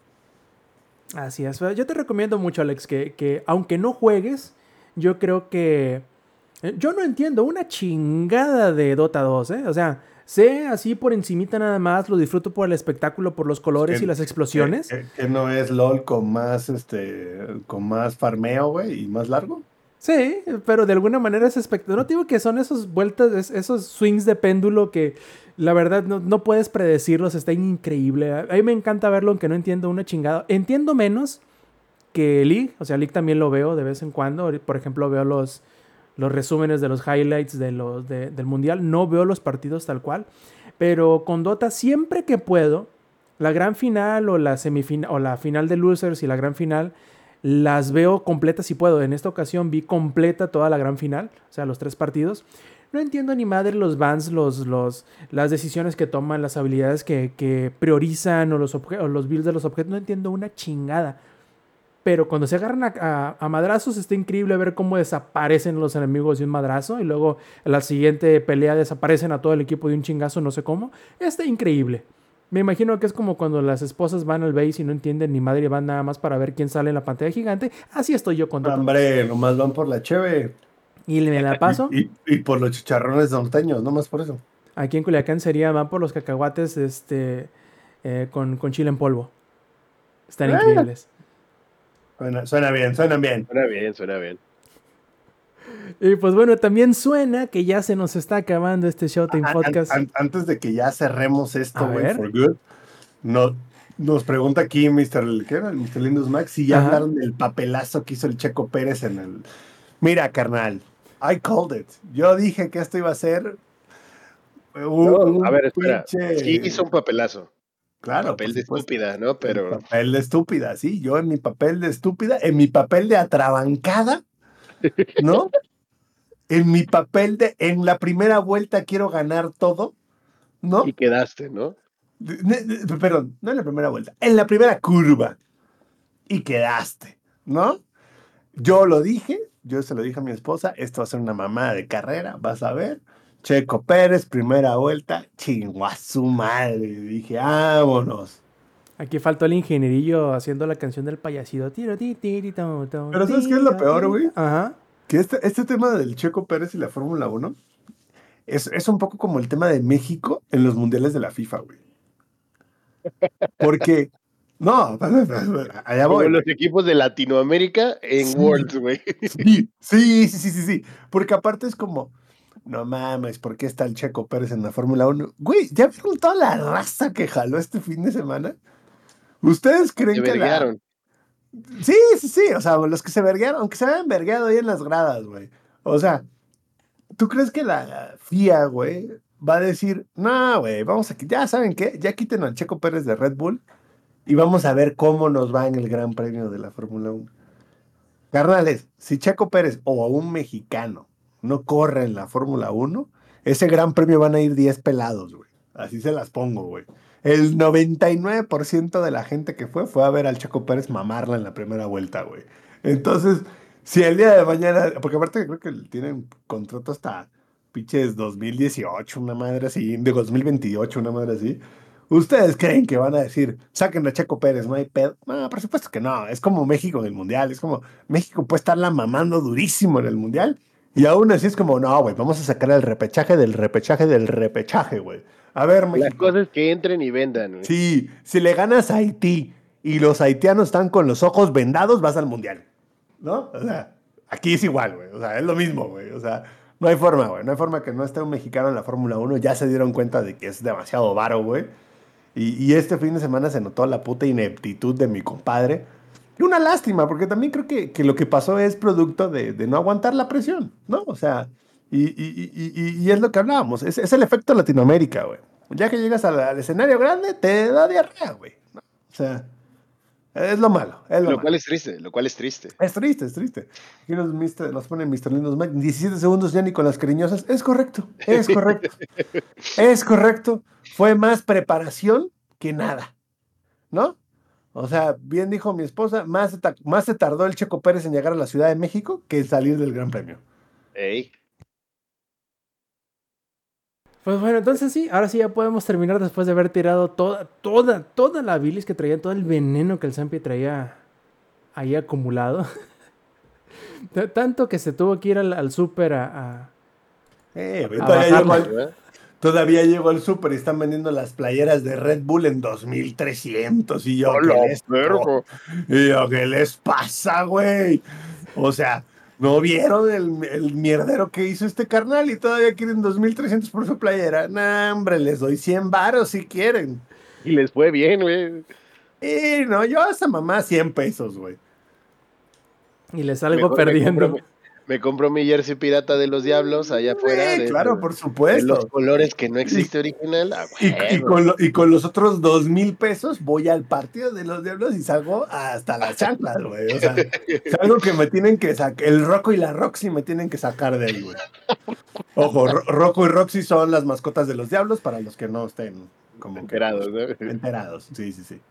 Así es. Yo te recomiendo mucho, Alex, que, que aunque no juegues, yo creo que... Eh, yo no entiendo una chingada de Dota 2, ¿eh? O sea, sé así por encimita nada más, lo disfruto por el espectáculo, por los colores y las explosiones. Que, no es LOL con más, este, con más farmeo, güey, y más largo. Sí, pero de alguna manera es espectacular. No digo que son esos vueltas, esos swings de péndulo que la verdad no, puedes predecirlos, está increíble. A mí me encanta verlo, aunque no entiendo una chingada. Entiendo menos que League, o sea, League también lo veo de vez en cuando. Por ejemplo, veo los, los resúmenes de los highlights de los, del mundial. No veo los partidos tal cual, pero con Dota siempre que puedo, la gran final o la semifinal o la final de losers y la gran final las veo completas si puedo. En esta ocasión vi completa toda la gran final, o sea, los tres partidos. No entiendo ni madre los bans, los, los, las decisiones que toman, las habilidades que, priorizan o los, o los builds de los objetos. No entiendo una chingada. Pero cuando se agarran a, a, madrazos está increíble ver cómo desaparecen los enemigos de un madrazo y luego la siguiente pelea desaparecen a todo el equipo de un chingazo, no sé cómo. Está increíble. Me imagino que es como cuando las esposas van al base y no entienden ni madre y van nada más para ver quién sale en la pantalla gigante. Así estoy yo con todo. Hombre, nomás van por la cheve. Y me la paso. Y, por los chicharrones norteños, nomás por eso. Aquí en Culiacán sería van por los cacahuates este, eh, con, chile en polvo. Están increíbles. Suena, suena bien, suenan bien. Suena bien, suena bien. Y pues bueno, también suena que ya se nos está acabando este Showtime Podcast. antes de que ya cerremos esto, güey, for good, no, Nos pregunta aquí Mr. ¿qué era? Mr. Lindos Max si ya Ajá. hablaron del papelazo que hizo el Checo Pérez en el. Mira, carnal, I called it. Yo dije que esto iba a ser. un- No, a ver, espera. pinche- Sí hizo un papelazo. Claro, papel de estúpida, ¿no? Pero papel de estúpida, sí. Yo en mi papel de estúpida, en mi papel de atrabancada, ¿no? En mi papel de en la primera vuelta quiero ganar todo, ¿no? y quedaste, ¿no? Perdón, no en la primera vuelta, en la primera curva. Y quedaste, ¿no? Yo lo dije, yo se lo dije a mi esposa, esto va a ser una mamada de carrera, vas a ver. Checo Pérez, primera vuelta, chingua su madre. Dije, vámonos. Aquí faltó el ingenierillo haciendo la canción del payasito. Tiro, ti, Pero ¿sabes qué es lo peor, güey? Ajá. Que este, este tema del Checo Pérez y la Fórmula 1 es, es un poco como el tema de México en los mundiales de la FIFA, güey. Porque, no, allá Como voy. los equipos de Latinoamérica en Sí. Worlds, güey. Sí, sí, sí, sí, sí. Porque aparte es como, no mames, ¿por qué está el Checo Pérez en la Fórmula 1? Güey, ¿ya vieron toda la raza que jaló este fin de semana? ¿Ustedes creen que la... Sí, sí, sí, o sea, los que se verguearon, aunque se hayan vergueado ahí en las gradas, güey. O sea, ¿tú crees que la FIA, güey, va a decir, no, güey, vamos a ya saben qué, ya quiten al Checo Pérez de Red Bull y vamos a ver cómo nos va en el Gran Premio de la Fórmula 1? Carnales, si Checo Pérez o un mexicano no corre en la Fórmula 1, ese Gran Premio van a ir 10 pelados, güey. Así se las pongo, güey. El 99% de la gente que fue fue a ver al Checo Pérez mamarla en la primera vuelta, güey. Entonces, si el día de mañana, porque aparte creo que tienen contrato hasta pinches 2018, una madre así, de 2028, una madre así. ¿Ustedes creen que van a decir, saquen a Checo Pérez, no hay pedo? No, por supuesto que no. Es como México en el Mundial. Es como México puede estarla mamando durísimo en el Mundial. Y aún así es como, no, güey, vamos a sacar el repechaje del repechaje del repechaje, güey. A ver, Las México. cosas que entren y vendan, güey. Sí, si le ganas a Haití y los haitianos están con los ojos vendados, vas al mundial. ¿No? O sea, aquí es igual, güey. O sea, es lo mismo, güey. O sea, no hay forma, güey. No hay forma que no esté un mexicano en la Fórmula 1. Ya se dieron cuenta de que es demasiado varo, güey. Y, y este fin de semana se notó la puta ineptitud de mi compadre. Y una lástima, porque también creo que, que lo que pasó es producto de, de no aguantar la presión, ¿no? O sea, y, y- y- y- es lo que hablábamos. Es, es el efecto Latinoamérica, güey. Ya que llegas al, al escenario grande, te da diarrea, güey. ¿no? O sea, es lo malo. Es lo, Lo malo. cual es triste, lo cual es triste. Es triste, es triste. Aquí nos, mister- nos pone Mr. Lindos Mike. 17 segundos ya ni con las cariñosas. Es correcto, es correcto. es correcto. Fue más preparación que nada. ¿No? O sea, bien dijo mi esposa, más, más se tardó el Checo Pérez en llegar a la Ciudad de México que en salir del Gran Premio. Ey. Pues bueno, entonces sí, ahora sí ya podemos terminar después de haber tirado toda, toda, toda la bilis que traía, todo el veneno que el Zampi traía ahí acumulado. Tanto que se tuvo que ir al, al súper a, a- Eh, A todavía, llegó al, todavía llegó al súper y están vendiendo las playeras de Red Bull en 2300. Y yo, ¡Hola, ¿qué les, vergo! y yo, ¿qué les pasa, güey? O sea, ¿no vieron el, el mierdero que hizo este carnal y todavía quieren 2300 por su playera? No, hombre, les doy 100 varos si quieren. Y les fue bien, güey. Y no, yo a esa mamá 100 pesos, güey. y le salgo Mejor me perdiendo. compro- Me compró mi jersey pirata de los diablos allá afuera. Sí, de- claro, de- por de supuesto. los colores que no existe original. Ah, Y, con lo- y con los otros dos mil pesos voy al partido de los diablos y salgo hasta las chanclas, güey. O sea, es algo que me tienen que sacar. El Rocco y la Roxy me tienen que sacar de él, güey. Ojo, Ro- Rocco y Roxy son las mascotas de los diablos para los que no estén como que Enterados, ¿no? enterados. Sí, sí, sí.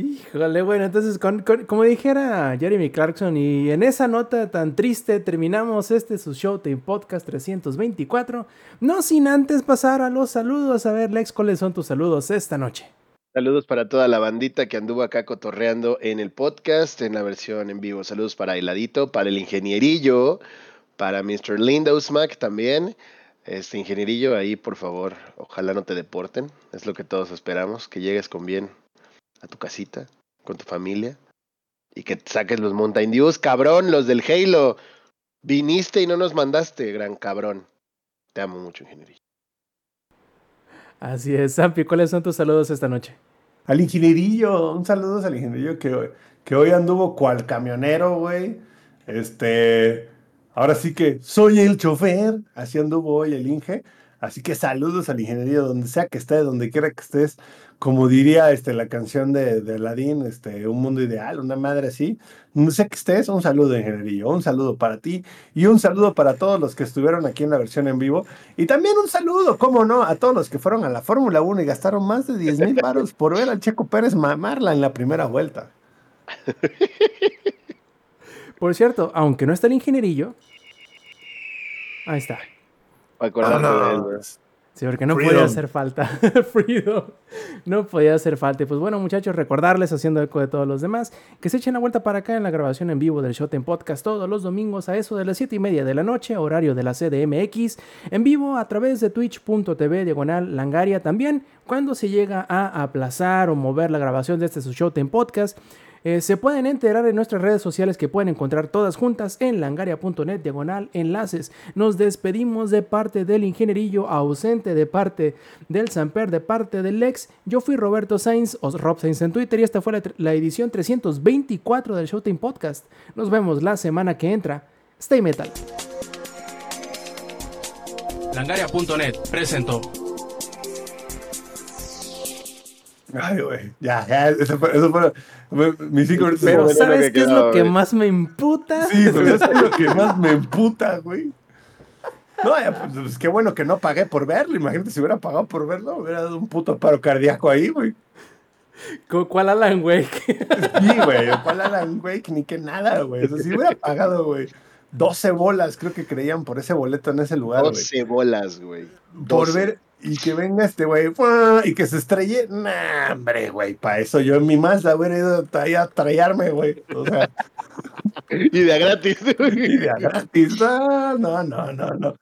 Híjole, bueno, entonces, como dijera Jeremy Clarkson, y en esa nota tan triste terminamos este su Showtime Podcast 324, no sin antes pasar a los saludos. A ver, Lex, ¿cuáles son tus saludos esta noche? Saludos para toda la bandita que anduvo acá cotorreando en el podcast, en la versión en vivo. Saludos para Heladito, para el ingenierillo, para Mr. Lindos Mac también. Este ingenierillo, ahí por favor, ojalá no te deporten. Es lo que todos esperamos, que llegues con bien a tu casita, con tu familia y que saques los Mountain Dews, cabrón, los del Halo. Viniste y no nos mandaste, gran cabrón. Te amo mucho, ingenierillo. Así es, Zampi, ¿cuáles son tus saludos esta noche? al ingenierillo, un saludo al ingenierillo que, que hoy anduvo cual camionero, güey. Este, ahora sí que soy el chofer, así anduvo hoy el Inge. Así que saludos al ingenierillo, donde sea que estés, donde quiera que estés. Como diría este, la canción de, de Aladdin, este, Un Mundo Ideal, una madre así. No sé que estés, un saludo, ingenierillo. Un saludo para ti y un saludo para todos los que estuvieron aquí en la versión en vivo. Y también un saludo, cómo no, a todos los que fueron a la Fórmula 1 y gastaron más de 10 mil baros por ver al Checo Pérez mamarla en la primera vuelta. Por cierto, aunque no está el ingenierillo, ahí está. Sí, porque no podía hacer falta. Freedom. No podía hacer falta. Y pues bueno, muchachos, recordarles, haciendo eco de todos los demás, que se echen la vuelta para acá en la grabación en vivo del Shot en Podcast todos los domingos a eso de las 7 y media de la noche, horario de la CDMX, en vivo a través de twitch.tv diagonal langaria también, cuando se llega a aplazar o mover la grabación de este Shot en Podcast. Eh, se pueden enterar en nuestras redes sociales que pueden encontrar todas juntas en langaria.net diagonal enlaces. Nos despedimos de parte del ingenierillo ausente, de parte del Samper, de parte del Lex. Yo fui Roberto Sainz, o Rob Sainz en Twitter, y esta fue la, edición 324 del Showtime Podcast. Nos vemos la semana que entra. Stay Metal. Langaria.net presentó. Ay, güey. Ya, ya. Eso fue, eso fue mis cinco minutos. Pero ¿sabes qué es lo que más me imputa? Sí, pero es lo que más me imputa, güey. No, ya, pues, pues, qué bueno que no pagué por verlo. Imagínate si hubiera pagado por verlo, hubiera dado un puto paro cardíaco ahí, güey. ¿Cuál Alan Wake? Sí, güey. ¿Cuál Alan Wake? Ni que nada, güey. O si hubiera pagado, güey. 12 bolas, creo que creían por ese boleto en ese lugar, güey. 12 bolas, güey. Por ver y que venga este güey y que se estrelle. Nah, hombre, güey, para eso yo en mi Mazda hubiera ido a traerme, güey. O sea. y de gratis. y de gratis. No, no, no, no.